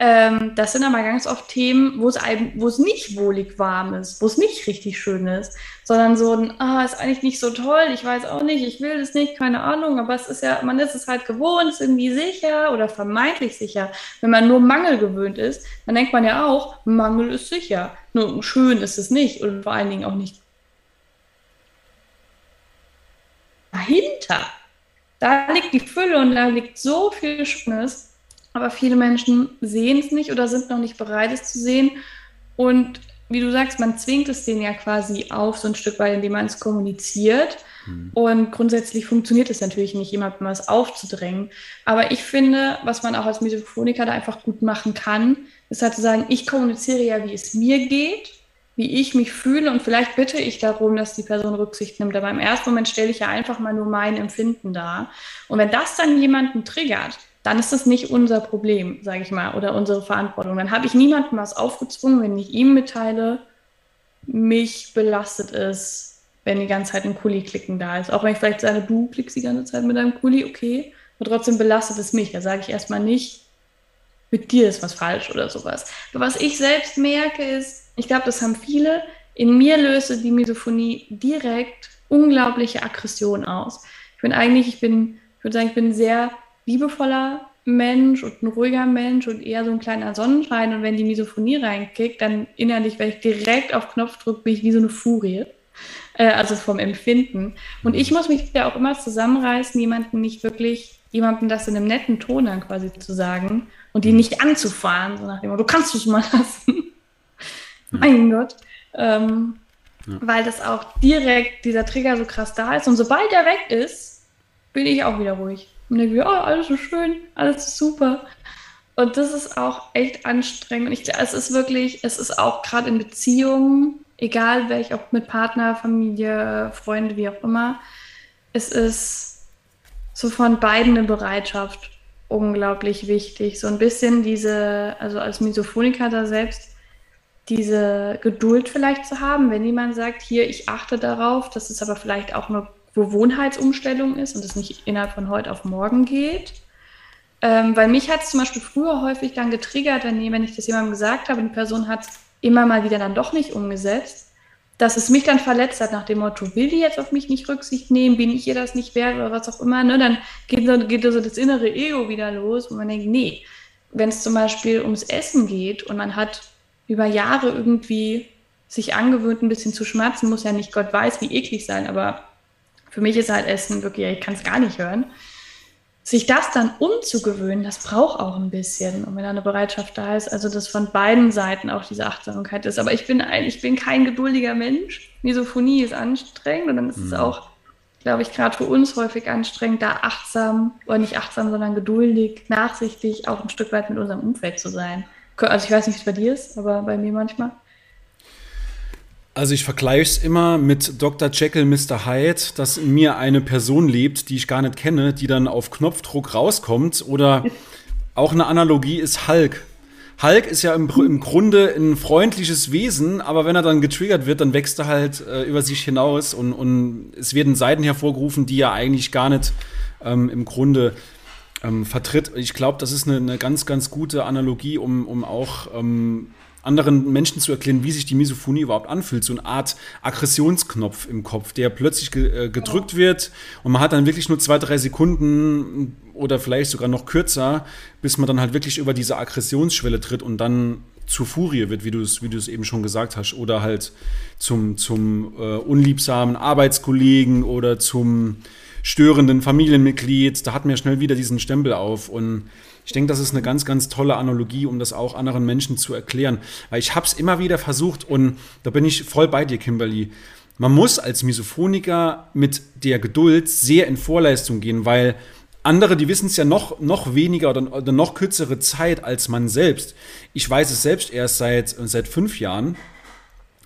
ähm, das sind aber ganz oft Themen, wo es, wo es nicht wohlig warm ist, wo es nicht richtig schön ist, sondern so ein, ah, ist eigentlich nicht so toll, ich weiß auch nicht, ich will das nicht, keine Ahnung, aber es ist ja, man ist es halt gewohnt, ist irgendwie sicher oder vermeintlich sicher. Wenn man nur Mangel gewöhnt ist, dann denkt man ja auch, Mangel ist sicher. Nur schön ist es nicht und vor allen Dingen auch nicht dahinter. Da liegt die Fülle und da liegt so viel Schönes. Aber viele Menschen sehen es nicht oder sind noch nicht bereit, es zu sehen. Und wie du sagst, man zwingt es denen ja quasi auf, so ein Stück weit, indem man es kommuniziert. Mhm. Und grundsätzlich funktioniert es natürlich nicht, jemandem was aufzudrängen. Aber ich finde, was man auch als Misophoniker da einfach gut machen kann, ist halt zu sagen, ich kommuniziere ja, wie es mir geht, wie ich mich fühle und vielleicht bitte ich darum, dass die Person Rücksicht nimmt. Aber im ersten Moment stelle ich ja einfach mal nur mein Empfinden dar. Und wenn das dann jemanden triggert, dann ist das nicht unser Problem, sage ich mal, oder unsere Verantwortung. Dann habe ich niemandem was aufgezwungen, wenn ich ihm mitteile, mich belastet es, wenn die ganze Zeit ein Kuli-Klicken da ist. Auch wenn ich vielleicht sage, du klickst die ganze Zeit mit deinem Kuli, okay, aber trotzdem belastet es mich. Da sage ich erstmal nicht, mit dir ist was falsch oder sowas. Aber was ich selbst merke ist, ich glaube, das haben viele, in mir löse die Misophonie direkt unglaubliche Aggression aus. Ich bin eigentlich, ich bin, ich würde sagen, ich bin sehr liebevoller Mensch und ein ruhiger Mensch und eher so ein kleiner Sonnenschein. Und wenn die Misophonie reinkickt, dann innerlich, wenn ich direkt auf Knopfdruck bin ich wie so eine Furie. Äh, also vom Empfinden. Und ich muss mich ja auch immer zusammenreißen, jemanden nicht wirklich, jemandem das in einem netten Ton dann quasi zu sagen und die nicht anzufahren, so nach dem du kannst es mal lassen. Ja. mein Gott. Ähm, ja. Weil das auch direkt dieser Trigger so krass da ist. Und sobald er weg ist, bin ich auch wieder ruhig. Und denke mir, oh, alles so schön, alles ist super. Und das ist auch echt anstrengend. Und ich, es ist wirklich, es ist auch gerade in Beziehungen, egal welch, ob mit Partner, Familie, Freunde, wie auch immer, es ist so von beiden eine Bereitschaft unglaublich wichtig. So ein bisschen diese, also als Misophoniker da selbst, diese Geduld vielleicht zu haben, wenn jemand sagt, hier, ich achte darauf, das ist aber vielleicht auch eine Gewohnheitsumstellung ist und es nicht innerhalb von heute auf morgen geht. Ähm, weil mich hat es zum Beispiel früher häufig dann getriggert, wenn, wenn ich das jemandem gesagt habe, die Person hat es immer mal wieder dann doch nicht umgesetzt, dass es mich dann verletzt hat nach dem Motto, will die jetzt auf mich nicht Rücksicht nehmen, bin ich ihr das nicht wert oder was auch immer, ne? dann geht so, geht so das innere Ego wieder los und man denkt, nee, wenn es zum Beispiel ums Essen geht und man hat über Jahre irgendwie sich angewöhnt, ein bisschen zu schmerzen, muss ja nicht Gott weiß, wie eklig sein, aber für mich ist halt Essen wirklich, ich kann es gar nicht hören. Sich das dann umzugewöhnen, das braucht auch ein bisschen. Und wenn da eine Bereitschaft da ist, also dass von beiden Seiten auch diese Achtsamkeit ist. Aber ich bin ein, ich bin kein geduldiger Mensch. Misophonie ist anstrengend und dann ist mhm. es auch, glaube ich, gerade für uns häufig anstrengend, da achtsam, oder nicht achtsam, sondern geduldig, nachsichtig, auch ein Stück weit mit unserem Umfeld zu sein. Also ich weiß nicht, wie es bei dir ist, aber bei mir manchmal. Also ich vergleiche es immer mit Dr. Jekyll, Mr. Hyde, dass in mir eine Person lebt, die ich gar nicht kenne, die dann auf Knopfdruck rauskommt. Oder auch eine Analogie ist Hulk. Hulk ist ja im, im Grunde ein freundliches Wesen, aber wenn er dann getriggert wird, dann wächst er halt äh, über sich hinaus und, und es werden Seiten hervorgerufen, die er eigentlich gar nicht ähm, im Grunde ähm, vertritt. Ich glaube, das ist eine, eine, ganz, ganz gute Analogie, um, um auch ähm, anderen Menschen zu erklären, wie sich die Misophonie überhaupt anfühlt. So eine Art Aggressionsknopf im Kopf, der plötzlich ge äh, gedrückt wird und man hat dann wirklich nur zwei, drei Sekunden oder vielleicht sogar noch kürzer, bis man dann halt wirklich über diese Aggressionsschwelle tritt und dann zur Furie wird, wie du es wie du es eben schon gesagt hast, oder halt zum, zum äh, unliebsamen Arbeitskollegen oder zum störenden Familienmitglied. Da hat mir schnell wieder diesen Stempel auf. Und ich denke, das ist eine ganz, ganz tolle Analogie, um das auch anderen Menschen zu erklären. Weil ich habe es immer wieder versucht und da bin ich voll bei dir, Kimberly. Man muss als Misophoniker mit der Geduld sehr in Vorleistung gehen, weil andere, die wissen es ja noch, noch weniger oder, oder, noch kürzere Zeit als man selbst. Ich weiß es selbst erst seit, seit fünf Jahren,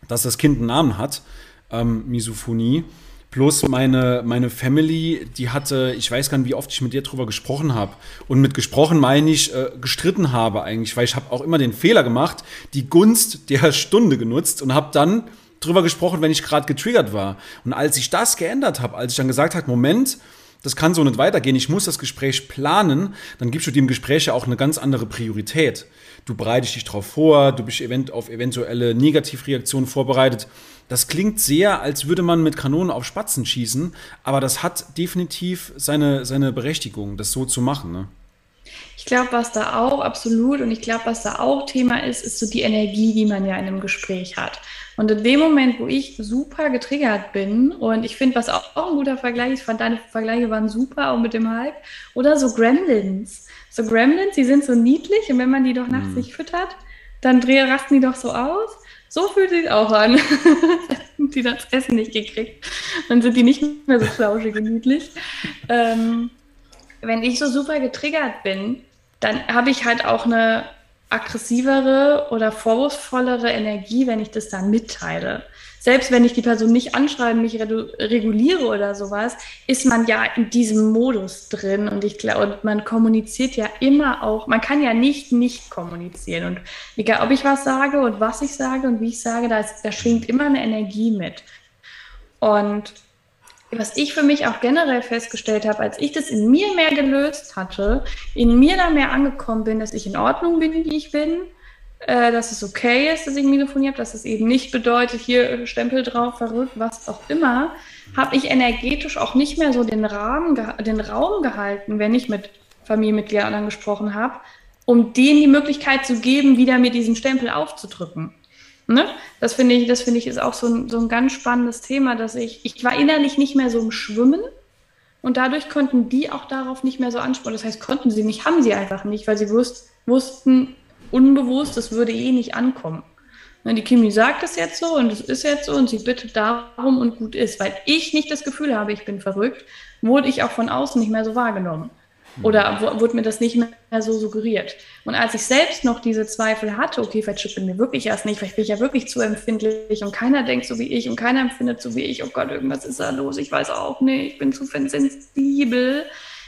dass das Kind einen Namen hat, ähm, Misophonie. Plus meine, meine Family, die hatte, ich weiß gar nicht, wie oft ich mit dir drüber gesprochen habe. Und mit gesprochen meine ich, äh, gestritten habe eigentlich, weil ich habe auch immer den Fehler gemacht, die Gunst der Stunde genutzt und habe dann drüber gesprochen, wenn ich gerade getriggert war. Und als ich das geändert habe, als ich dann gesagt habe, Moment, das kann so nicht weitergehen, ich muss das Gespräch planen, dann gibst du dem Gespräch ja auch eine ganz andere Priorität. Du bereitest dich darauf vor, du bist event auf eventuelle Negativreaktionen vorbereitet. Das klingt sehr, als würde man mit Kanonen auf Spatzen schießen, aber das hat definitiv seine, seine Berechtigung, das so zu machen. Ne? Ich glaube, was da auch absolut und ich glaube, was da auch Thema ist, ist so die Energie, die man ja in einem Gespräch hat. Und in dem Moment, wo ich super getriggert bin und ich finde, was auch, auch, ein guter Vergleich ist, fand deine Vergleiche waren super, auch mit dem Hulk, oder so Gremlins. So Gremlins, die sind so niedlich und wenn man die doch nachts mhm. nicht füttert, dann rasten die doch so aus. So fühlt sich auch an. die das Essen nicht gekriegt. Dann sind die nicht mehr so flauschig und niedlich. Ähm, wenn ich so super getriggert bin, dann habe ich halt auch eine aggressivere oder vorwurfsvollere Energie, wenn ich das dann mitteile. Selbst wenn ich die Person nicht anschreibe, mich reguliere oder sowas, ist man ja in diesem Modus drin und ich glaube, man kommuniziert ja immer auch, man kann ja nicht nicht kommunizieren und egal, ob ich was sage und was ich sage und wie ich sage, da, ist, da schwingt immer eine Energie mit. Und was ich für mich auch generell festgestellt habe, als ich das in mir mehr gelöst hatte, in mir da mehr angekommen bin, dass ich in Ordnung bin, wie ich bin, äh, dass es okay ist, dass ich Misophonie habe, dass es eben nicht bedeutet, hier Stempel drauf, verrückt, was auch immer, habe ich energetisch auch nicht mehr so den Rahmen, den Raum gehalten, wenn ich mit Familienmitgliedern gesprochen habe, um denen die Möglichkeit zu geben, wieder mir diesen Stempel aufzudrücken. Ne? Das finde ich, das finde ich ist auch so ein, so ein ganz spannendes Thema, dass ich, ich war innerlich nicht mehr so im Schwimmen und dadurch konnten die auch darauf nicht mehr so ansprechen. Das heißt, konnten sie nicht, haben sie einfach nicht, weil sie wusst, wussten unbewusst, das würde eh nicht ankommen. Ne, die Kimi sagt es jetzt so und es ist jetzt so und sie bittet darum und gut ist. Weil ich nicht das Gefühl habe, ich bin verrückt, wurde ich auch von außen nicht mehr so wahrgenommen. Oder wurde mir das nicht mehr so suggeriert? Und als ich selbst noch diese Zweifel hatte, okay, vielleicht stimmt mir wirklich erst nicht, vielleicht bin ich ja wirklich zu empfindlich und keiner denkt so wie ich und keiner empfindet so wie ich, oh Gott, irgendwas ist da los, ich weiß auch nicht, ich bin zu sensibel,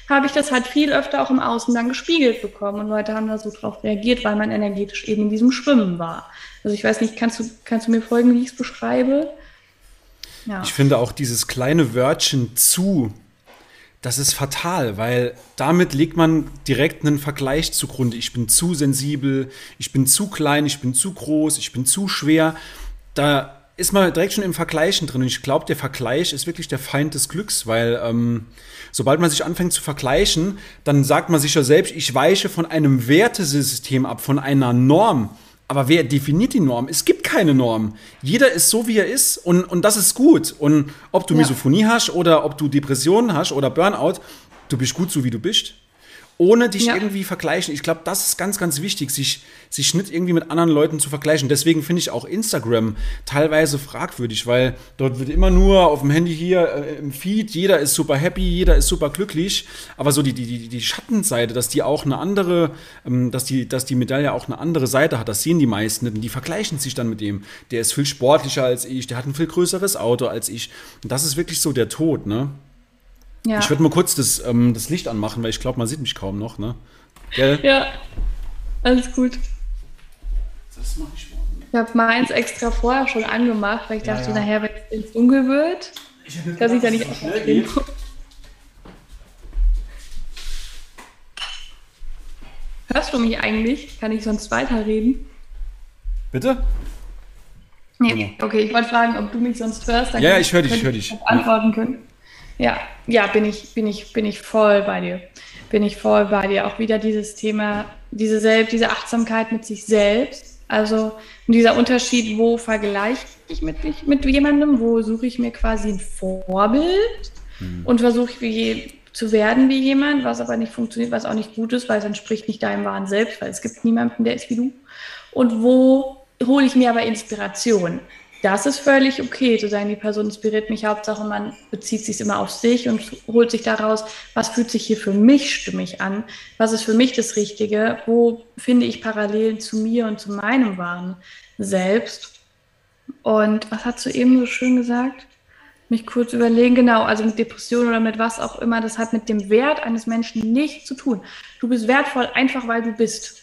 habe ich das halt viel öfter auch im Außen dann gespiegelt bekommen und Leute haben da so drauf reagiert, weil man energetisch eben in diesem Schwimmen war. Also ich weiß nicht, kannst du, kannst du mir folgen, wie ich es beschreibe? Ja. Ich finde auch dieses kleine Wörtchen zu das ist fatal, weil damit legt man direkt einen Vergleich zugrunde. Ich bin zu sensibel, ich bin zu klein, ich bin zu groß, ich bin zu schwer. Da ist man direkt schon im Vergleichen drin. Und ich glaube, der Vergleich ist wirklich der Feind des Glücks, weil ähm, sobald man sich anfängt zu vergleichen, dann sagt man sich ja selbst, ich weiche von einem Wertesystem ab, von einer Norm. Aber wer definiert die Norm? Es gibt keine Norm. Jeder ist so, wie er ist und, und das ist gut. Und ob du ja. Misophonie hast oder ob du Depressionen hast oder Burnout, du bist gut so, wie du bist ohne dich ja. irgendwie vergleichen. Ich glaube, das ist ganz, ganz wichtig, sich, sich nicht irgendwie mit anderen Leuten zu vergleichen. Deswegen finde ich auch Instagram teilweise fragwürdig, weil dort wird immer nur auf dem Handy hier äh, im Feed, jeder ist super happy, jeder ist super glücklich. Aber so die, die, die Schattenseite, dass die auch eine andere, ähm, dass, die, dass die Medaille auch eine andere Seite hat, das sehen die meisten nicht. Und die vergleichen sich dann mit dem. Der ist viel sportlicher als ich, der hat ein viel größeres Auto als ich. Und das ist wirklich so der Tod, ne? Ja. Ich würde mal kurz das, ähm, das Licht anmachen, weil ich glaube, man sieht mich kaum noch, ne? Gell? Ja, alles gut. Das mache ich morgen. Ich habe meins extra vorher schon angemacht, weil ich ja, dachte, ja. nachher, wenn es ins Dunkel wird, ich dass ich da nicht aufstehen muss. Hörst du mich eigentlich? Kann ich sonst weiterreden? Bitte? Nee, okay, ich wollte fragen, ob du mich sonst hörst. ja, ich höre dich, ich höre dich. Antworten können. Ja, ja, bin ich, bin ich, bin ich voll bei dir. Bin ich voll bei dir. Auch wieder dieses Thema, diese selbst, diese Achtsamkeit mit sich selbst. Also dieser Unterschied, wo vergleiche ich mit, mit jemandem, wo suche ich mir quasi ein Vorbild mhm. und versuche wie, zu werden wie jemand, was aber nicht funktioniert, was auch nicht gut ist, weil es entspricht nicht deinem wahren Selbst, weil es gibt niemanden, der ist wie du. Und wo hole ich mir aber Inspiration? Das ist völlig okay zu sagen, die Person inspiriert mich. Hauptsache, man bezieht sich immer auf sich und holt sich daraus, was fühlt sich hier für mich stimmig an? Was ist für mich das Richtige? Wo finde ich Parallelen zu mir und zu meinem wahren Selbst? Und was hast du eben so schön gesagt? Mich kurz überlegen, genau, also mit Depression oder mit was auch immer, das hat mit dem Wert eines Menschen nichts zu tun. Du bist wertvoll einfach, weil du bist.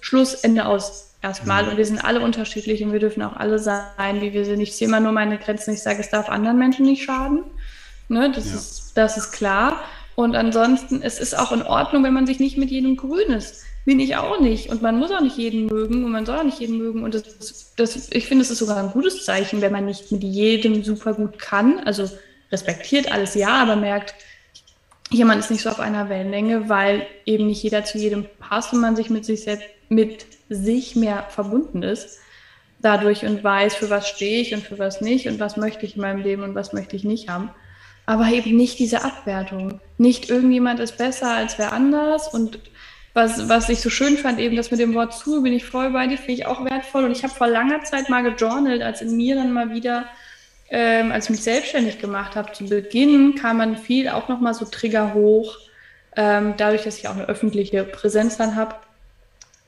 Schluss, Ende aus erstmal. Mhm. Und wir sind alle unterschiedlich und wir dürfen auch alle sein, wie wir sind. Ich sehe immer nur meine Grenzen. Ich sage, es darf anderen Menschen nicht schaden. Ne, das, ja. ist, das ist klar. Und ansonsten, es ist auch in Ordnung, wenn man sich nicht mit jedem grün ist. Bin ich auch nicht. Und man muss auch nicht jeden mögen und man soll auch nicht jeden mögen. Und das, das, ich finde, es ist sogar ein gutes Zeichen, wenn man nicht mit jedem super gut kann. Also respektiert alles ja, aber merkt, jemand ist nicht so auf einer Wellenlänge, weil eben nicht jeder zu jedem passt und man sich mit sich selbst mit sich mehr verbunden ist dadurch und weiß, für was stehe ich und für was nicht und was möchte ich in meinem Leben und was möchte ich nicht haben. Aber eben nicht diese Abwertung. Nicht irgendjemand ist besser als wer anders und was, was ich so schön fand, eben das mit dem Wort zu, bin ich voll bei dir, finde ich auch wertvoll. Und ich habe vor langer Zeit mal gejournalt, als in mir dann mal wieder, ähm, als ich mich selbstständig gemacht habe, zu Beginn kam man viel auch nochmal so Trigger hoch, ähm, dadurch, dass ich auch eine öffentliche Präsenz dann habe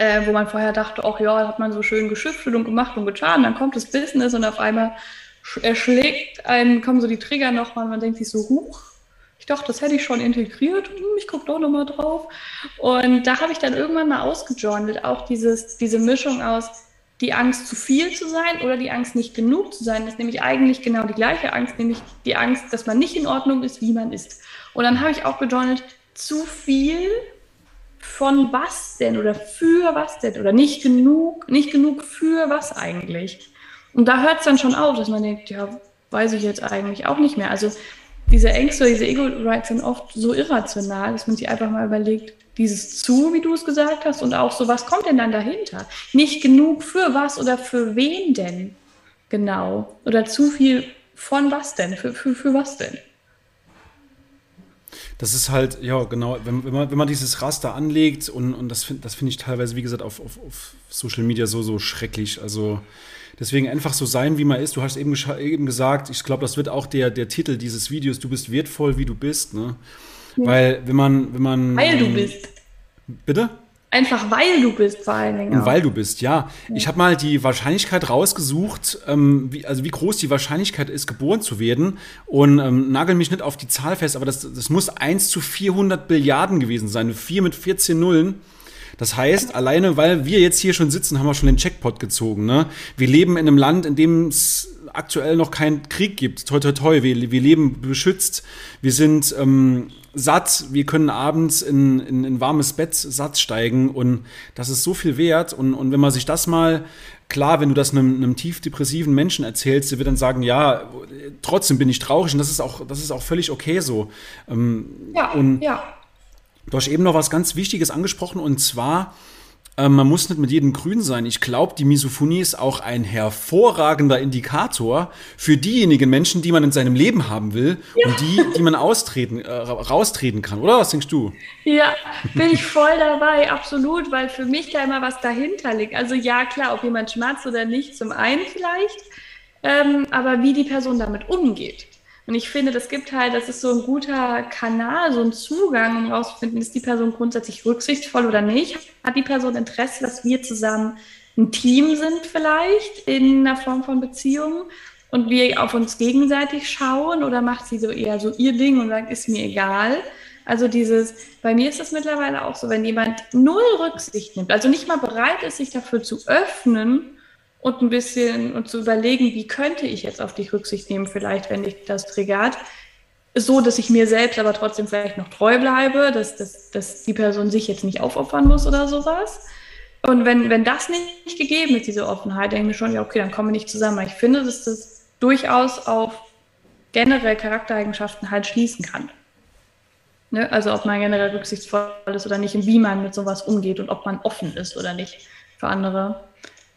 äh, wo man vorher dachte, ach ja, hat man so schön geschüttelt und gemacht und getan, dann kommt das Business und auf einmal erschlägt einen, kommen so die Trigger nochmal und man denkt sich so, huch, ich dachte, das hätte ich schon integriert, hm, ich gucke doch nochmal drauf. Und da habe ich dann irgendwann mal ausgejournelt, auch dieses, diese Mischung aus die Angst zu viel zu sein oder die Angst nicht genug zu sein, das ist nämlich eigentlich genau die gleiche Angst, nämlich die Angst, dass man nicht in Ordnung ist, wie man ist. Und dann habe ich auch gejournelt, zu viel von was denn oder für was denn oder nicht genug, nicht genug für was eigentlich. Und da hört es dann schon auf, dass man denkt, ja, weiß ich jetzt eigentlich auch nicht mehr. Also diese Ängste, diese Ego-Rights sind oft so irrational, dass man sich einfach mal überlegt, dieses zu, wie du es gesagt hast, und auch so, was kommt denn dann dahinter? Nicht genug für was oder für wen denn? Genau. Oder zu viel von was denn? Für, für, für was denn? Das ist halt, ja, genau, wenn, wenn, man, wenn man dieses Raster anlegt und, und das finde das find ich teilweise, wie gesagt, auf, auf, auf Social Media so, so schrecklich. Also deswegen einfach so sein, wie man ist. Du hast eben, eben gesagt, ich glaube, das wird auch der, der Titel dieses Videos, du bist wertvoll, wie du bist, ne? Ja. Weil wenn man, wenn man. Weil du bist. Bitte? Einfach weil du bist, vor allen Dingen. Und weil du bist, ja. Ich habe mal die Wahrscheinlichkeit rausgesucht, ähm, wie, also wie groß die Wahrscheinlichkeit ist, geboren zu werden. Und ähm, nagel mich nicht auf die Zahl fest, aber das, das muss 1 zu 400 Billiarden gewesen sein. 4 mit 14 Nullen. Das heißt, alleine weil wir jetzt hier schon sitzen, haben wir schon den Checkpot gezogen. Ne? Wir leben in einem Land, in dem es aktuell noch keinen Krieg gibt. Toi, toi, toi. Wir, wir leben beschützt. Wir sind ähm, satt. Wir können abends in, in, in warmes Bett satt steigen. Und das ist so viel wert. Und, und wenn man sich das mal klar, wenn du das einem, einem tief depressiven Menschen erzählst, der wird dann sagen, ja, trotzdem bin ich traurig und das ist auch, das ist auch völlig okay so. Ähm, ja, und ja. Du hast eben noch was ganz Wichtiges angesprochen und zwar ähm, man muss nicht mit jedem grün sein. Ich glaube, die Misophonie ist auch ein hervorragender Indikator für diejenigen Menschen, die man in seinem Leben haben will ja. und die, die man austreten, äh, raustreten kann, oder? Was denkst du? Ja, bin ich voll dabei, absolut, weil für mich da immer was dahinter liegt. Also ja, klar, ob jemand schmerzt oder nicht, zum einen vielleicht, ähm, aber wie die Person damit umgeht. Und ich finde, das gibt halt, das ist so ein guter Kanal, so ein Zugang, um herauszufinden, ist die Person grundsätzlich rücksichtsvoll oder nicht? Hat die Person Interesse, dass wir zusammen ein Team sind vielleicht in einer Form von Beziehung und wir auf uns gegenseitig schauen oder macht sie so eher so ihr Ding und sagt, ist mir egal? Also dieses, bei mir ist das mittlerweile auch so, wenn jemand null Rücksicht nimmt, also nicht mal bereit ist, sich dafür zu öffnen, und ein bisschen und zu überlegen, wie könnte ich jetzt auf dich Rücksicht nehmen, vielleicht, wenn dich das triggert, so, dass ich mir selbst aber trotzdem vielleicht noch treu bleibe, dass, dass, dass die Person sich jetzt nicht aufopfern muss oder sowas. Und wenn, wenn das nicht gegeben ist, diese Offenheit, denke ich mir schon, ja, okay, dann kommen wir nicht zusammen. Ich finde, dass das durchaus auf generell Charaktereigenschaften halt schließen kann. Ne? Also ob man generell rücksichtsvoll ist oder nicht und wie man mit sowas umgeht und ob man offen ist oder nicht für andere.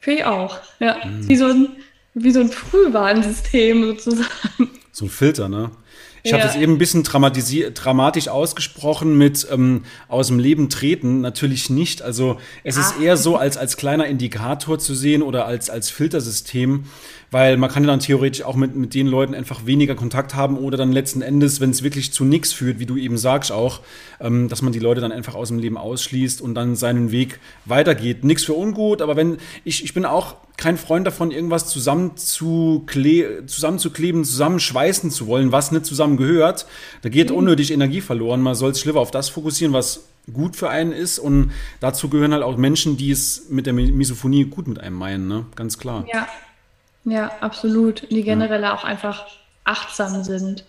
Finde ich auch. Ja, mhm. wie, so ein, wie so ein Frühwarnsystem sozusagen. So ein Filter, ne? Ich ja. habe das eben ein bisschen dramatisch ausgesprochen mit ähm, aus dem Leben treten. Natürlich nicht. Also es Ach. ist eher so als, als kleiner Indikator zu sehen oder als, als Filtersystem, weil man kann ja dann theoretisch auch mit, mit den Leuten einfach weniger Kontakt haben oder dann letzten Endes, wenn es wirklich zu nichts führt, wie du eben sagst auch, ähm, dass man die Leute dann einfach aus dem Leben ausschließt und dann seinen Weg weitergeht. Nichts für ungut, aber wenn ich, ich bin auch kein Freund davon, irgendwas zusammenzukle zusammenzukleben, zusammenschweißen zu wollen, was nicht zusammengehört. Da geht mhm. unnötig Energie verloren. Man soll sich lieber auf das fokussieren, was gut für einen ist. Und dazu gehören halt auch Menschen, die es mit der Misophonie gut mit einem meinen, ne? Ganz klar. Ja, ja, absolut. Die generell ja. auch einfach achtsam sind.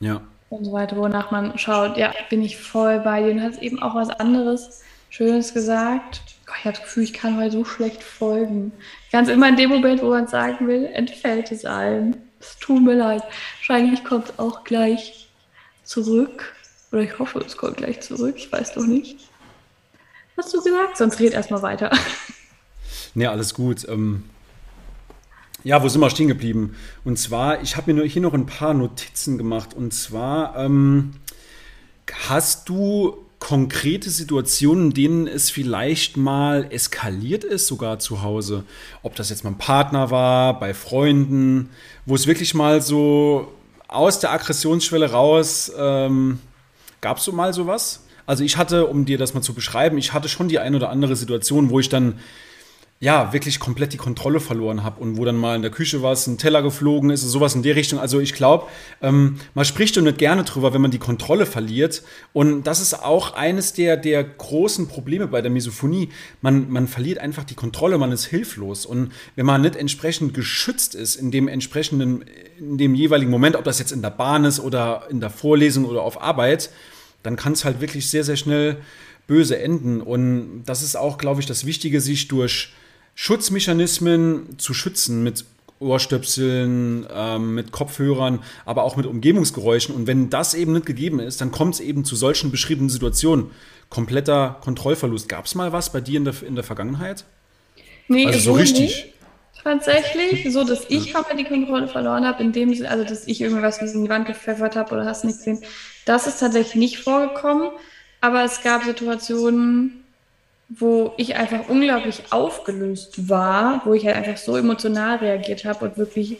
Ja. Und so weiter, wonach man schaut. Ja, bin ich voll bei dir. Und hast eben auch was anderes Schönes gesagt ich habe das Gefühl, ich kann heute so schlecht folgen. Ganz immer in dem Moment, wo man sagen will, entfällt es allen. Es tut mir leid. Wahrscheinlich kommt es auch gleich zurück. Oder ich hoffe, es kommt gleich zurück. Ich weiß doch nicht. Hast du gesagt? Sonst red erstmal weiter. Nee, alles gut. Ähm ja, wo sind wir stehen geblieben? Und zwar, ich habe mir hier noch ein paar Notizen gemacht. Und zwar, ähm, hast du konkrete Situationen, in denen es vielleicht mal eskaliert ist, sogar zu Hause. Ob das jetzt mein Partner war, bei Freunden, wo es wirklich mal so aus der Aggressionsschwelle raus, ähm, gab es so mal sowas? Also ich hatte, um dir das mal zu beschreiben, ich hatte schon die ein oder andere Situation, wo ich dann ja, wirklich komplett die Kontrolle verloren habe und wo dann mal in der Küche was, ein Teller geflogen ist, sowas in der Richtung. Also ich glaube, ähm, man spricht doch nicht gerne drüber, wenn man die Kontrolle verliert. Und das ist auch eines der, der großen Probleme bei der Misophonie. Man, man verliert einfach die Kontrolle, man ist hilflos. Und wenn man nicht entsprechend geschützt ist in dem entsprechenden, in dem jeweiligen Moment, ob das jetzt in der Bahn ist oder in der Vorlesung oder auf Arbeit, dann kann es halt wirklich sehr, sehr schnell böse enden. Und das ist auch, glaube ich, das Wichtige, sich durch Schutzmechanismen zu schützen mit Ohrstöpseln, ähm, mit Kopfhörern, aber auch mit Umgebungsgeräuschen. Und wenn das eben nicht gegeben ist, dann kommt es eben zu solchen beschriebenen Situationen. Kompletter Kontrollverlust. Gab es mal was bei dir in der, in der Vergangenheit? Nee, also so richtig. Nicht. Tatsächlich, so dass ich ja. die Kontrolle verloren habe, in dem also dass ich irgendwas in die Wand gepfeffert habe oder hast nicht gesehen. Das ist tatsächlich nicht vorgekommen. Aber es gab Situationen, wo ich einfach unglaublich aufgelöst war, wo ich halt einfach so emotional reagiert habe und wirklich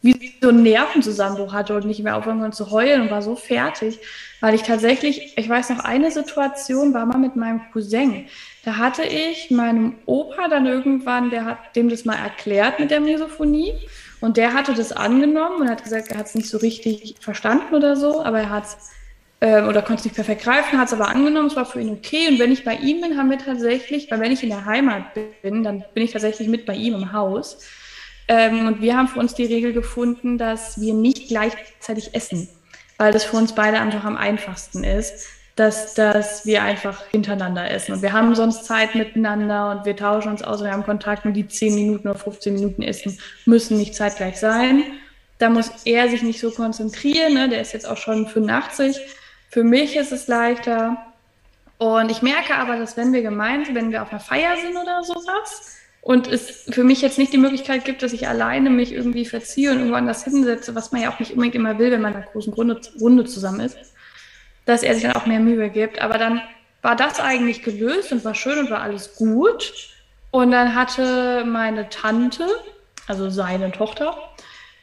wie so einen Nervenzusammenbruch hatte und nicht mehr aufhören konnte zu heulen und war so fertig, weil ich tatsächlich, ich weiß noch, eine Situation war mal mit meinem Cousin. Da hatte ich meinem Opa dann irgendwann, der hat dem das mal erklärt mit der Misophonie und der hatte das angenommen und hat gesagt, er hat es nicht so richtig verstanden oder so, aber er hat es äh, oder konnte es nicht perfekt greifen, hat es aber angenommen, es war für ihn okay. Und wenn ich bei ihm bin, haben wir tatsächlich, weil wenn ich in der Heimat bin, dann bin ich tatsächlich mit bei ihm im Haus. Ähm, und wir haben für uns die Regel gefunden, dass wir nicht gleichzeitig essen, weil das für uns beide einfach am einfachsten ist, dass, dass wir einfach hintereinander essen. Und wir haben sonst Zeit miteinander und wir tauschen uns aus, wir haben Kontakt und die 10 Minuten oder 15 Minuten essen müssen nicht zeitgleich sein. Da muss er sich nicht so konzentrieren, ne? der ist jetzt auch schon 85 für mich ist es leichter. Und ich merke aber, dass wenn wir gemeinsam, wenn wir auf einer Feier sind oder sowas, und es für mich jetzt nicht die Möglichkeit gibt, dass ich alleine mich irgendwie verziehe und irgendwo anders hinsetze, was man ja auch nicht unbedingt immer will, wenn man in einer großen Runde, Runde zusammen ist, dass er sich dann auch mehr Mühe gibt. Aber dann war das eigentlich gelöst und war schön und war alles gut. Und dann hatte meine Tante, also seine Tochter,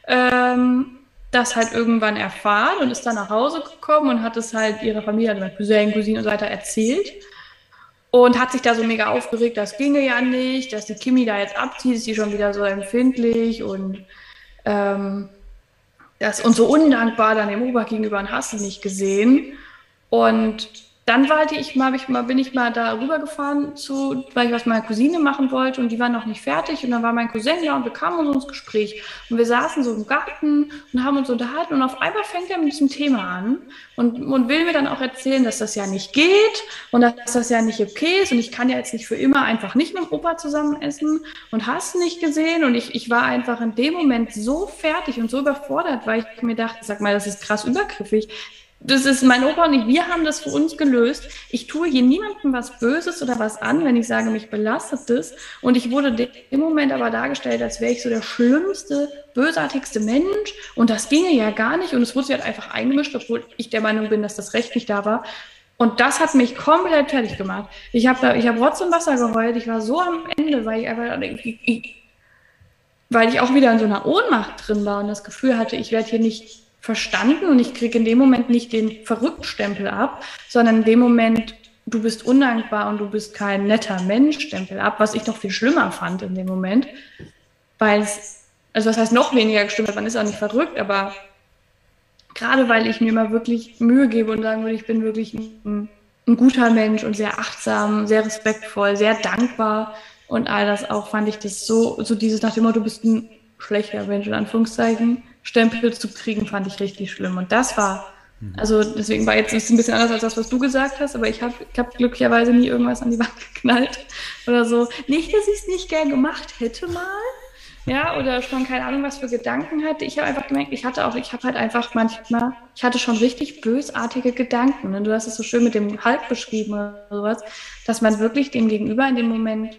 ähm, das halt irgendwann erfahren und ist dann nach Hause gekommen und hat es halt ihrer Familie, also Cousin, Cousine und so weiter erzählt. Und hat sich da so mega aufgeregt, das ginge ja nicht, dass die Kimi da jetzt abzieht, ist die schon wieder so empfindlich und, ähm, das, und so undankbar dann dem Ober gegenüber und hast du nicht gesehen. Und dann die, ich mal, ich mal, bin ich mal da rübergefahren zu, weil ich was mit meiner Cousine machen wollte und die war noch nicht fertig und dann war mein Cousin da und wir kamen uns ins Gespräch und wir saßen so im Garten und haben uns unterhalten und auf einmal fängt er mit diesem Thema an und, und will mir dann auch erzählen, dass das ja nicht geht und dass das ja nicht okay ist und ich kann ja jetzt nicht für immer einfach nicht mit dem Opa zusammen essen und hast nicht gesehen und ich, ich war einfach in dem Moment so fertig und so überfordert, weil ich mir dachte, sag mal, das ist krass übergriffig das ist mein Opa und ich, wir haben das für uns gelöst. Ich tue hier niemandem was Böses oder was an, wenn ich sage, mich belastet das. Und ich wurde im Moment aber dargestellt, als wäre ich so der schlimmste, bösartigste Mensch. Und das ginge ja gar nicht. Und es wurde sich halt einfach eingemischt, obwohl ich der Meinung bin, dass das Recht nicht da war. Und das hat mich komplett fertig gemacht. Ich habe ich hab Rotz und Wasser geheult. Ich war so am Ende, weil ich einfach, ich, ich, weil ich auch wieder in so einer Ohnmacht drin war und das Gefühl hatte, ich werde hier nicht verstanden und ich kriege in dem Moment nicht den Verrücktstempel ab, sondern in dem Moment, du bist undankbar und du bist kein netter Mensch Stempel ab, was ich noch viel schlimmer fand in dem Moment, weil es, also was heißt noch weniger gestimmt man ist auch nicht verrückt, aber gerade weil ich mir mal wirklich Mühe gebe und sagen würde, ich bin wirklich ein, ein guter Mensch und sehr achtsam, sehr respektvoll, sehr dankbar und all das auch, fand ich das so, so dieses nach dem Motto, du bist ein schlechter Mensch, in Anführungszeichen, Stempel zu kriegen, fand ich richtig schlimm. Und das war, also deswegen war jetzt ist ein bisschen anders als das, was du gesagt hast, aber ich habe ich hab glücklicherweise nie irgendwas an die Wand geknallt oder so. Nicht, dass ich es nicht gern gemacht hätte mal, ja, oder schon keine Ahnung, was für Gedanken hatte. Ich habe einfach gemerkt, ich hatte auch, ich habe halt einfach manchmal, ich hatte schon richtig bösartige Gedanken. Und du hast es so schön mit dem Halb beschrieben oder sowas, dass man wirklich dem Gegenüber in dem Moment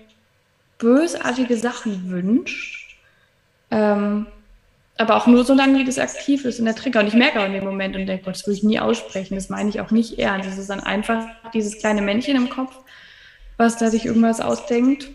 bösartige Sachen wünscht. Ähm, aber auch nur so lange, wie das aktiv ist in der Trigger. Und ich merke auch in dem Moment und denke, das würde ich nie aussprechen. Das meine ich auch nicht ernst. Das ist dann einfach dieses kleine Männchen im Kopf, was da sich irgendwas ausdenkt.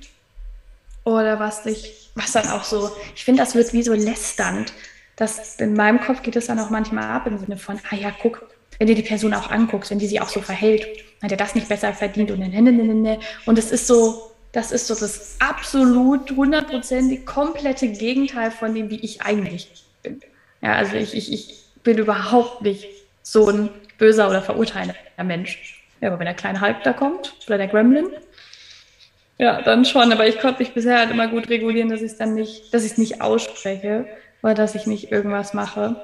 Oder was sich, was dann auch so, ich finde, das wird wie so lästernd. Das, in meinem Kopf geht es dann auch manchmal ab im Sinne von, ah ja, guck, wenn dir die Person auch anguckst, wenn die sich auch so verhält, hat er das nicht besser verdient und ne, ne, ne, ne. Und es ist so, das ist so das absolut hundertprozentig komplette Gegenteil von dem, wie ich eigentlich bin. Ja, also ich, ich, ich bin überhaupt nicht so ein böser oder verurteilender Mensch. Ja, aber wenn der kleine Hulk da kommt, oder der Gremlin, ja, dann schon. Aber ich konnte mich bisher halt immer gut regulieren, dass ich es dann nicht, dass ich es nicht ausspreche oder dass ich nicht irgendwas mache.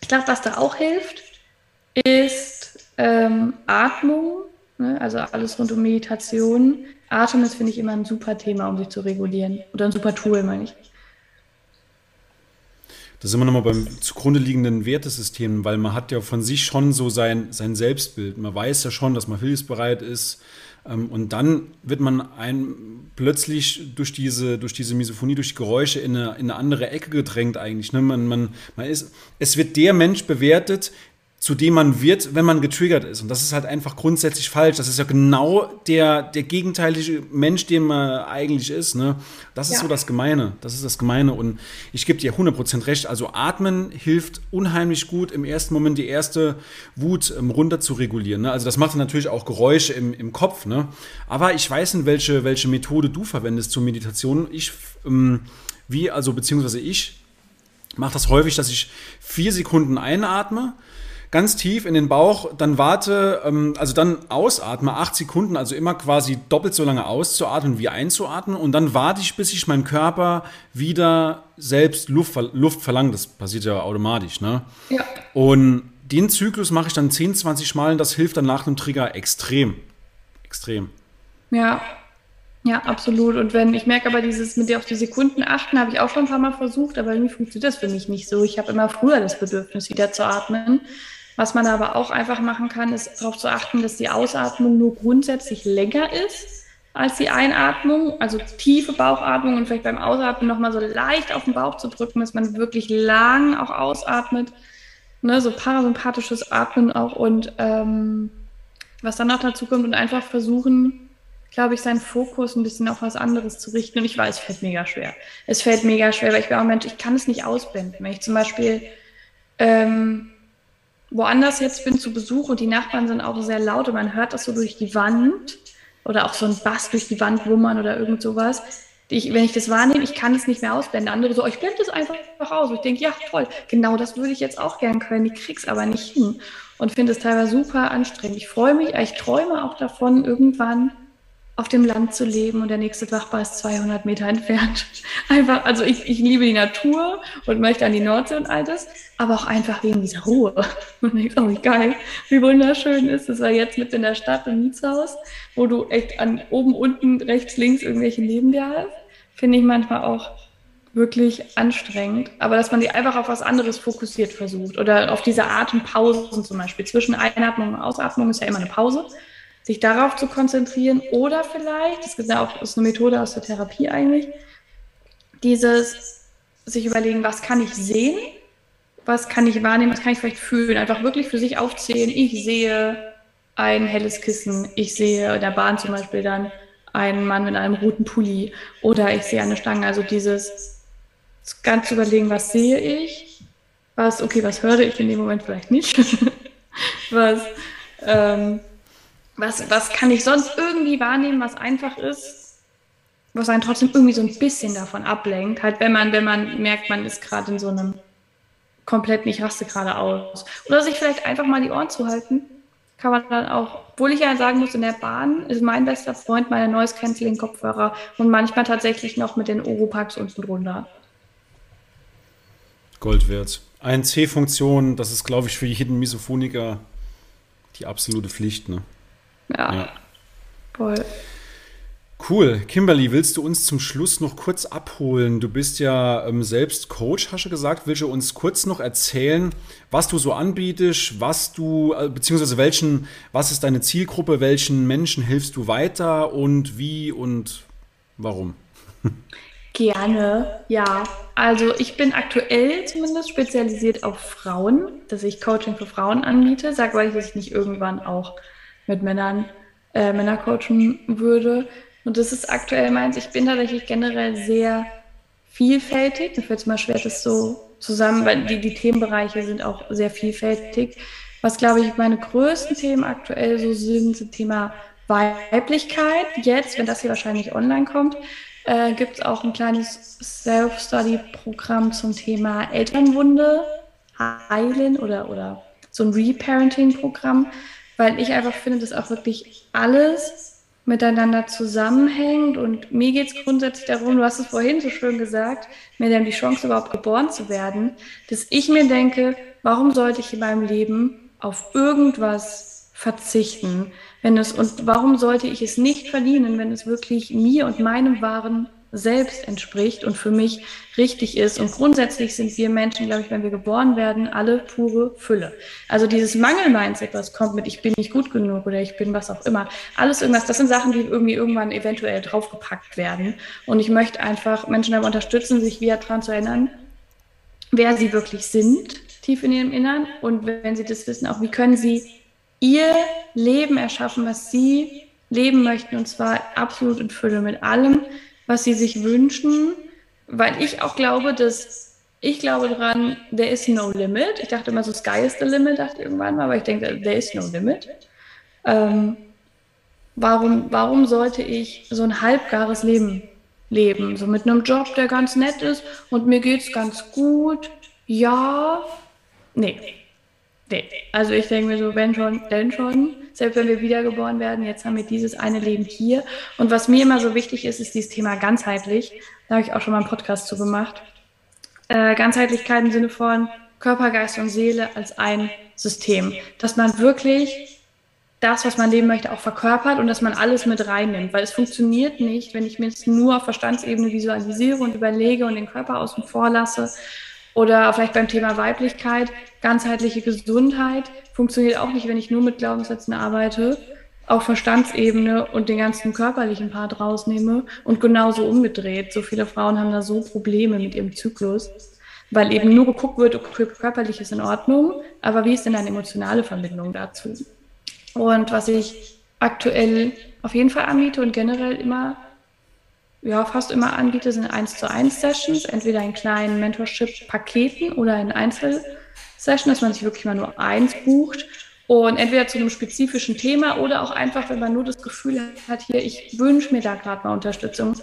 Ich glaube, was da auch hilft, ist ähm, Atmung, ne? also alles rund um Meditation. Atem ist, finde ich, immer ein super Thema, um sich zu regulieren. Oder ein super Tool, meine ich. Da sind wir nochmal beim zugrunde liegenden Wertesystem, weil man hat ja von sich schon so sein, sein Selbstbild. Man weiß ja schon, dass man hilfsbereit ist. Ähm, und dann wird man ein, plötzlich durch diese, durch diese Misophonie, durch die Geräusche in eine, in eine andere Ecke gedrängt eigentlich. Ne? Man, man, man ist, es wird der Mensch bewertet, zu dem man wird, wenn man getriggert ist. Und das ist halt einfach grundsätzlich falsch. Das ist ja genau der, der gegenteilige Mensch, den man eigentlich ist. Ne? Das ist ja. so das Gemeine. Das ist das Gemeine. Und ich gebe dir 100% recht. Also atmen hilft unheimlich gut, im ersten Moment die erste Wut ähm, runter zu regulieren. Ne? Also das macht natürlich auch Geräusche im, im Kopf. Ne? Aber ich weiß nicht, welche, welche Methode du verwendest zur Meditation. Ich, ähm, wie, also beziehungsweise ich mache das häufig, dass ich vier Sekunden einatme ganz tief in den Bauch, dann warte, ähm, also dann ausatme, acht Sekunden, also immer quasi doppelt so lange auszuatmen wie einzuatmen und dann warte ich, bis ich meinem Körper wieder selbst Luft, Luft verlangt. Das passiert ja automatisch, ne? Ja. Und den Zyklus mache ich dann 10, 20 Mal und das hilft dann nach einem Trigger extrem. Extrem. Ja, ja, absolut. Und wenn ich merke aber dieses mit dir auf die Sekunden achten, habe ich auch schon ein paar Mal versucht, aber irgendwie funktioniert das für mich nicht so. Ich habe immer früher das Bedürfnis, wieder zu atmen. Was man aber auch einfach machen kann, ist darauf zu achten, dass die Ausatmung nur grundsätzlich länger ist als die Einatmung, also tiefe Bauchatmung und vielleicht beim Ausatmen nochmal so leicht auf den Bauch zu drücken, dass man wirklich lang auch ausatmet. Ne, so parasympathisches Atmen auch und ähm, was dann noch dazu kommt und einfach versuchen, glaube ich, seinen Fokus ein bisschen auf was anderes zu richten. Und ich weiß, es fällt mega schwer. Es fällt mega schwer, weil ich bin auch Mensch, ich kann es nicht ausblenden. Wenn ich zum Beispiel ähm, woanders jetzt bin zu Besuch und die Nachbarn sind auch sehr laut und man hört das so durch die Wand oder auch so ein Bass durch die Wand wummern oder irgend sowas. Ich, wenn ich das wahrnehme, ich kann es nicht mehr ausblenden. Andere so, oh, ich blende es einfach aus. Ich denke, ja, toll, genau das würde ich jetzt auch gern können. Ich krieg's aber nicht hin und finde es teilweise super anstrengend. Ich freue mich, ich träume auch davon, irgendwann auf dem Land zu leben und der nächste Nachbar ist 200 Meter entfernt. Einfach, also ich, ich liebe die Natur und möchte an die Nordsee und all das, aber auch einfach wegen dieser Ruhe. Und ich denke, oh, wie geil, wie wunderschön ist es, weil jetzt mit in der Stadt im Mietshaus, wo du echt an oben, unten, rechts, links irgendwelche neben dir hast, finde ich manchmal auch wirklich anstrengend, aber dass man die einfach auf was anderes fokussiert versucht oder auf diese Atempausen zum Beispiel. Zwischen Einatmung und Ausatmung ist ja immer eine Pause, sich darauf zu konzentrieren oder vielleicht, das ist ja auch ist eine Methode aus der Therapie eigentlich, dieses sich überlegen, was kann ich sehen, was kann ich wahrnehmen, was kann ich vielleicht fühlen, einfach wirklich für sich aufzählen, ich sehe ein helles Kissen, ich sehe in der Bahn zum Beispiel dann einen Mann mit einem roten Pulli oder ich sehe eine Stange, also dieses ganz überlegen, was sehe ich, was, okay, was höre ich in dem Moment vielleicht nicht, was, ähm, was, was kann ich sonst irgendwie wahrnehmen, was einfach ist, was einen trotzdem irgendwie so ein bisschen davon ablenkt, halt wenn man, wenn man merkt, man ist gerade in so einem komplett nicht raste gerade aus. Oder sich vielleicht einfach mal die Ohren zuhalten, kann man dann auch, obwohl ich ja sagen muss, in der Bahn ist mein bester Freund meine Noise Canceling Kopfhörer und manchmal tatsächlich noch mit den Oropax unten drunter. Gold wert. Ein C-Funktion, das ist, glaube ich, für jeden Misophoniker die absolute Pflicht. Ne? Ja. ja. Voll. Cool. Kimberly, willst du uns zum Schluss noch kurz abholen? Du bist ja ähm, selbst Coach, hast du gesagt. Willst du uns kurz noch erzählen, was du so anbietest, was du, äh, beziehungsweise welchen, was ist deine Zielgruppe, welchen Menschen hilfst du weiter und wie und warum? Gerne, ja. Also ich bin aktuell zumindest spezialisiert auf Frauen, dass ich Coaching für Frauen anbiete. Sag weil ich, dass ich nicht irgendwann auch mit Männern äh, Männer coachen würde. Und das ist aktuell meins. Ich bin tatsächlich generell sehr vielfältig. Mir fällt es mal schwer, das so zusammen, weil die, die Themenbereiche sind auch sehr vielfältig. Was, glaube ich, meine größten Themen aktuell so sind, sind Thema Weiblichkeit. Jetzt, wenn das hier wahrscheinlich online kommt, äh, gibt es auch ein kleines Self-Study-Programm zum Thema Elternwunde heilen oder, oder so ein Reparenting-Programm, weil ich einfach finde, dass auch wirklich alles miteinander zusammenhängt und mir geht es grundsätzlich darum, du hast es vorhin so schön gesagt, mir dann die Chance überhaupt geboren zu werden, dass ich mir denke, warum sollte ich in meinem Leben auf irgendwas verzichten? wenn es und warum sollte ich es nicht verdienen, wenn es wirklich mir und meinem wahren selbst entspricht und für mich richtig ist. Und grundsätzlich sind wir Menschen, glaube ich, wenn wir geboren werden, alle pure Fülle. Also dieses Mangel-Mindset, was kommt mit, ich bin nicht gut genug oder ich bin was auch immer, alles irgendwas, das sind Sachen, die irgendwie irgendwann eventuell draufgepackt werden. Und ich möchte einfach Menschen dabei unterstützen, sich wieder daran zu erinnern, wer sie wirklich sind, tief in ihrem Innern. Und wenn sie das wissen, auch wie können sie ihr Leben erschaffen, was sie leben möchten, und zwar absolut in Fülle mit allem, was sie sich wünschen, weil ich auch glaube, dass ich glaube dran, there is no limit. Ich dachte immer so, sky is the limit, dachte ich irgendwann mal, aber ich denke, there is no limit. Ähm, warum, warum sollte ich so ein halbgares Leben leben? So mit einem Job, der ganz nett ist und mir geht's ganz gut. Ja, nee. Nee. Also ich denke mir so, wenn schon, denn schon. Selbst wenn wir wiedergeboren werden, jetzt haben wir dieses eine Leben hier. Und was mir immer so wichtig ist, ist dieses Thema ganzheitlich. Da habe ich auch schon mal einen Podcast zu gemacht. Äh, Ganzheitlichkeit im Sinne von Körper, Geist und Seele als ein System. Dass man wirklich das, was man leben möchte, auch verkörpert und dass man alles mit reinnimmt. Weil es funktioniert nicht, wenn ich mir es nur auf Verstandsebene visualisiere und überlege und den Körper außen vor lasse oder vielleicht beim Thema Weiblichkeit, ganzheitliche Gesundheit funktioniert auch nicht, wenn ich nur mit Glaubenssätzen arbeite, auf Verstandsebene und den ganzen körperlichen Part rausnehme und genauso umgedreht. So viele Frauen haben da so Probleme mit ihrem Zyklus, weil eben nur geguckt wird, okay, körperlich ist in Ordnung, aber wie ist denn deine emotionale Verbindung dazu? Und was ich aktuell auf jeden Fall anbiete und generell immer ja, fast immer anbiete, sind 1 zu 1 Sessions, entweder in kleinen Mentorship-Paketen oder in Einzelsessions, dass man sich wirklich mal nur eins bucht und entweder zu einem spezifischen Thema oder auch einfach, wenn man nur das Gefühl hat, hier, ich wünsche mir da gerade mal Unterstützung.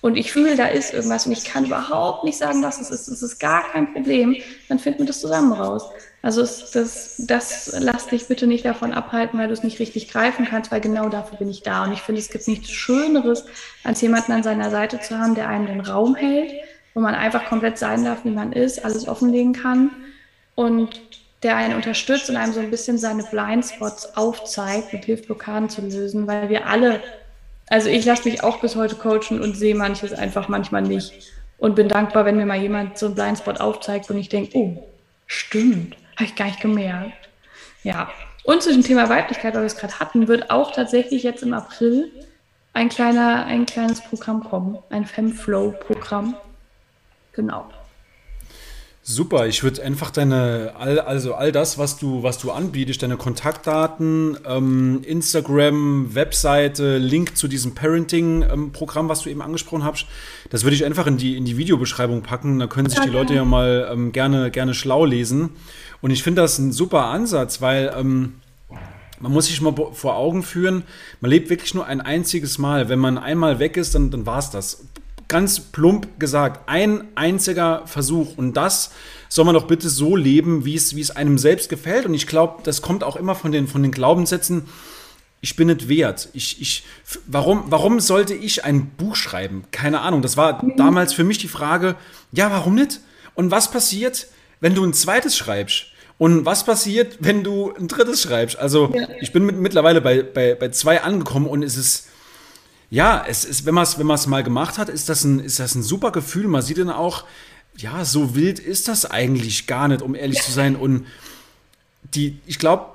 Und ich fühle, da ist irgendwas und ich kann überhaupt nicht sagen, was es ist, es ist gar kein Problem, dann finden wir das zusammen raus. Also das, das lass dich bitte nicht davon abhalten, weil du es nicht richtig greifen kannst, weil genau dafür bin ich da. Und ich finde, es gibt nichts Schöneres, als jemanden an seiner Seite zu haben, der einem den Raum hält, wo man einfach komplett sein darf, wie man ist, alles offenlegen kann und der einen unterstützt und einem so ein bisschen seine Blindspots aufzeigt und hilft, Blockaden zu lösen, weil wir alle, also ich lasse mich auch bis heute coachen und sehe manches einfach manchmal nicht. und bin dankbar, wenn mir mal jemand so einen Blindspot aufzeigt und ich denke, oh, stimmt, habe ich gar nicht gemerkt. Ja. Und zu dem Thema Weiblichkeit, weil wir es gerade hatten, wird auch tatsächlich jetzt im April ein, kleiner, ein kleines Programm kommen, ein Femflow-Programm. Genau. Super, ich würde einfach deine, all, also all das, was du, was du anbietest, deine Kontaktdaten, ähm, Instagram, Webseite, Link zu diesem Parenting-Programm, ähm, was du eben angesprochen hast, das würde ich einfach in die, in die Videobeschreibung packen. Da können sich die Leute ja mal ähm, gerne, gerne schlau lesen. Und ich finde das ein super Ansatz, weil ähm, man muss sich mal vor Augen führen, man lebt wirklich nur ein einziges Mal. Wenn man einmal weg ist, dann, dann war es das ganz plump gesagt, ein einziger Versuch. Und das soll man doch bitte so leben, wie es, wie es einem selbst gefällt. Und ich glaube, das kommt auch immer von den, von den Glaubenssätzen, ich bin nicht wert. Ich, ich, warum, warum sollte ich ein Buch schreiben? Keine Ahnung. Das war damals für mich die Frage, ja, warum nicht? Und was passiert, wenn du ein zweites schreibst? Und was passiert, wenn du ein drittes schreibst? Also, ich bin mit, mittlerweile bei, bei, bei zwei angekommen und es ist, ja, es ist, wenn man es wenn mal gemacht hat, ist das, ein, ist das ein super Gefühl. Man sieht dann auch, ja, so wild ist das eigentlich gar nicht, um ehrlich zu sein. Und die, ich glaube,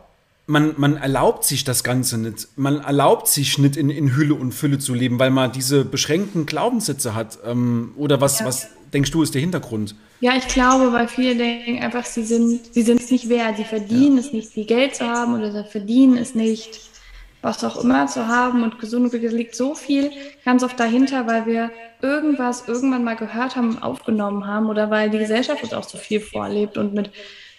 man, man erlaubt sich das Ganze nicht. Man erlaubt sich nicht in, in Hülle und Fülle zu leben, weil man diese beschränkten Glaubenssätze hat. Ähm, oder was, ja. was denkst du, ist der Hintergrund? Ja, ich glaube, weil viele denken einfach, sie sind sie es nicht wert. Sie verdienen ja. es nicht, viel Geld zu haben oder sie verdienen es nicht was auch immer zu haben und gesund Glück liegt so viel ganz oft dahinter, weil wir irgendwas irgendwann mal gehört haben, aufgenommen haben oder weil die Gesellschaft uns auch so viel vorlebt und mit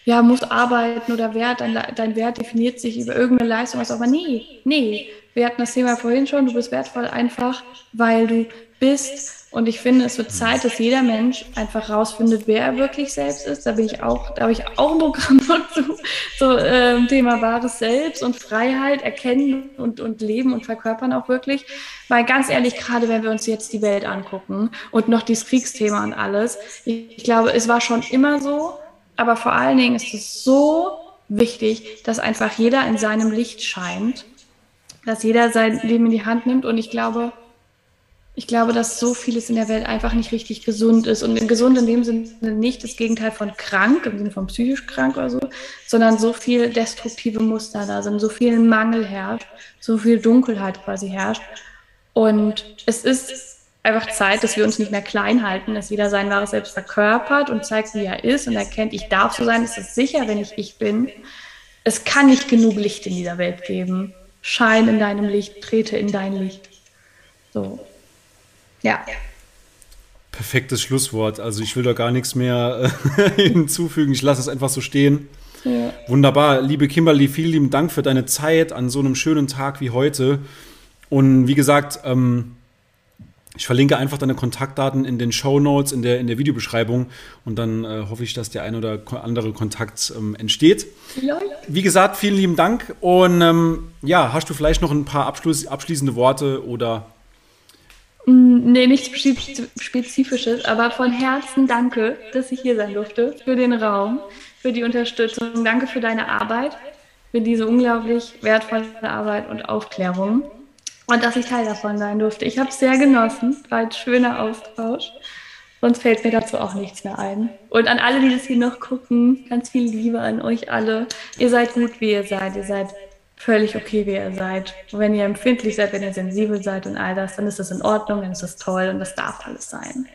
ja, muss arbeiten oder Wert, dein, dein Wert definiert sich über irgendeine Leistung, was aber nee, nee. Wir hatten das Thema vorhin schon, du bist wertvoll einfach, weil du bist und ich finde, es wird Zeit, dass jeder Mensch einfach rausfindet, wer er wirklich selbst ist. Da bin ich auch, da habe ich auch ein Programm zu, so äh, Thema wahres Selbst und Freiheit erkennen und, und leben und verkörpern auch wirklich. Weil ganz ehrlich, gerade wenn wir uns jetzt die Welt angucken und noch dieses Kriegsthema und alles, ich, ich glaube, es war schon immer so, aber vor allen Dingen ist es so wichtig, dass einfach jeder in seinem Licht scheint, dass jeder sein Leben in die Hand nimmt und ich glaube, ich glaube, dass so vieles in der Welt einfach nicht richtig gesund ist. Und gesund in dem Sinne nicht das Gegenteil von krank, im Sinne von psychisch krank oder so, sondern so viel destruktive Muster da sind, so viel Mangel herrscht, so viel Dunkelheit quasi herrscht. Und es ist einfach Zeit, dass wir uns nicht mehr klein halten, dass jeder sein wahres Selbst verkörpert und zeigt, wie er ist und erkennt, ich darf so sein, es ist sicher, wenn ich ich bin. Es kann nicht genug Licht in dieser Welt geben. Schein in deinem Licht, trete in dein Licht. So. Ja. Perfektes Schlusswort. Also ich will da gar nichts mehr äh, hinzufügen. Ich lasse es einfach so stehen. Ja. Wunderbar. Liebe Kimberly, vielen lieben Dank für deine Zeit an so einem schönen Tag wie heute. Und wie gesagt, ähm, ich verlinke einfach deine Kontaktdaten in den Show Notes, in der, in der Videobeschreibung und dann äh, hoffe ich, dass der ein oder andere Kontakt ähm, entsteht. Wie gesagt, vielen lieben Dank und ähm, ja, hast du vielleicht noch ein paar abschließende Worte oder nee, nichts Spezifisches, aber von Herzen danke, dass ich hier sein durfte, für den Raum, für die Unterstützung. Danke für deine Arbeit, für diese unglaublich wertvolle Arbeit und Aufklärung und dass ich Teil davon sein durfte. Ich habe es sehr genossen, war ein schöner Austausch. Sonst fällt mir dazu auch nichts mehr ein. Und an alle, die das hier noch gucken, ganz viel Liebe an euch alle. Ihr seid gut, wie ihr seid. Ihr seid völlig okay, wie ihr seid. Und wenn ihr empfindlich seid, wenn ihr sensibel seid und all das, dann ist das in Ordnung, dann ist das toll und das darf alles sein.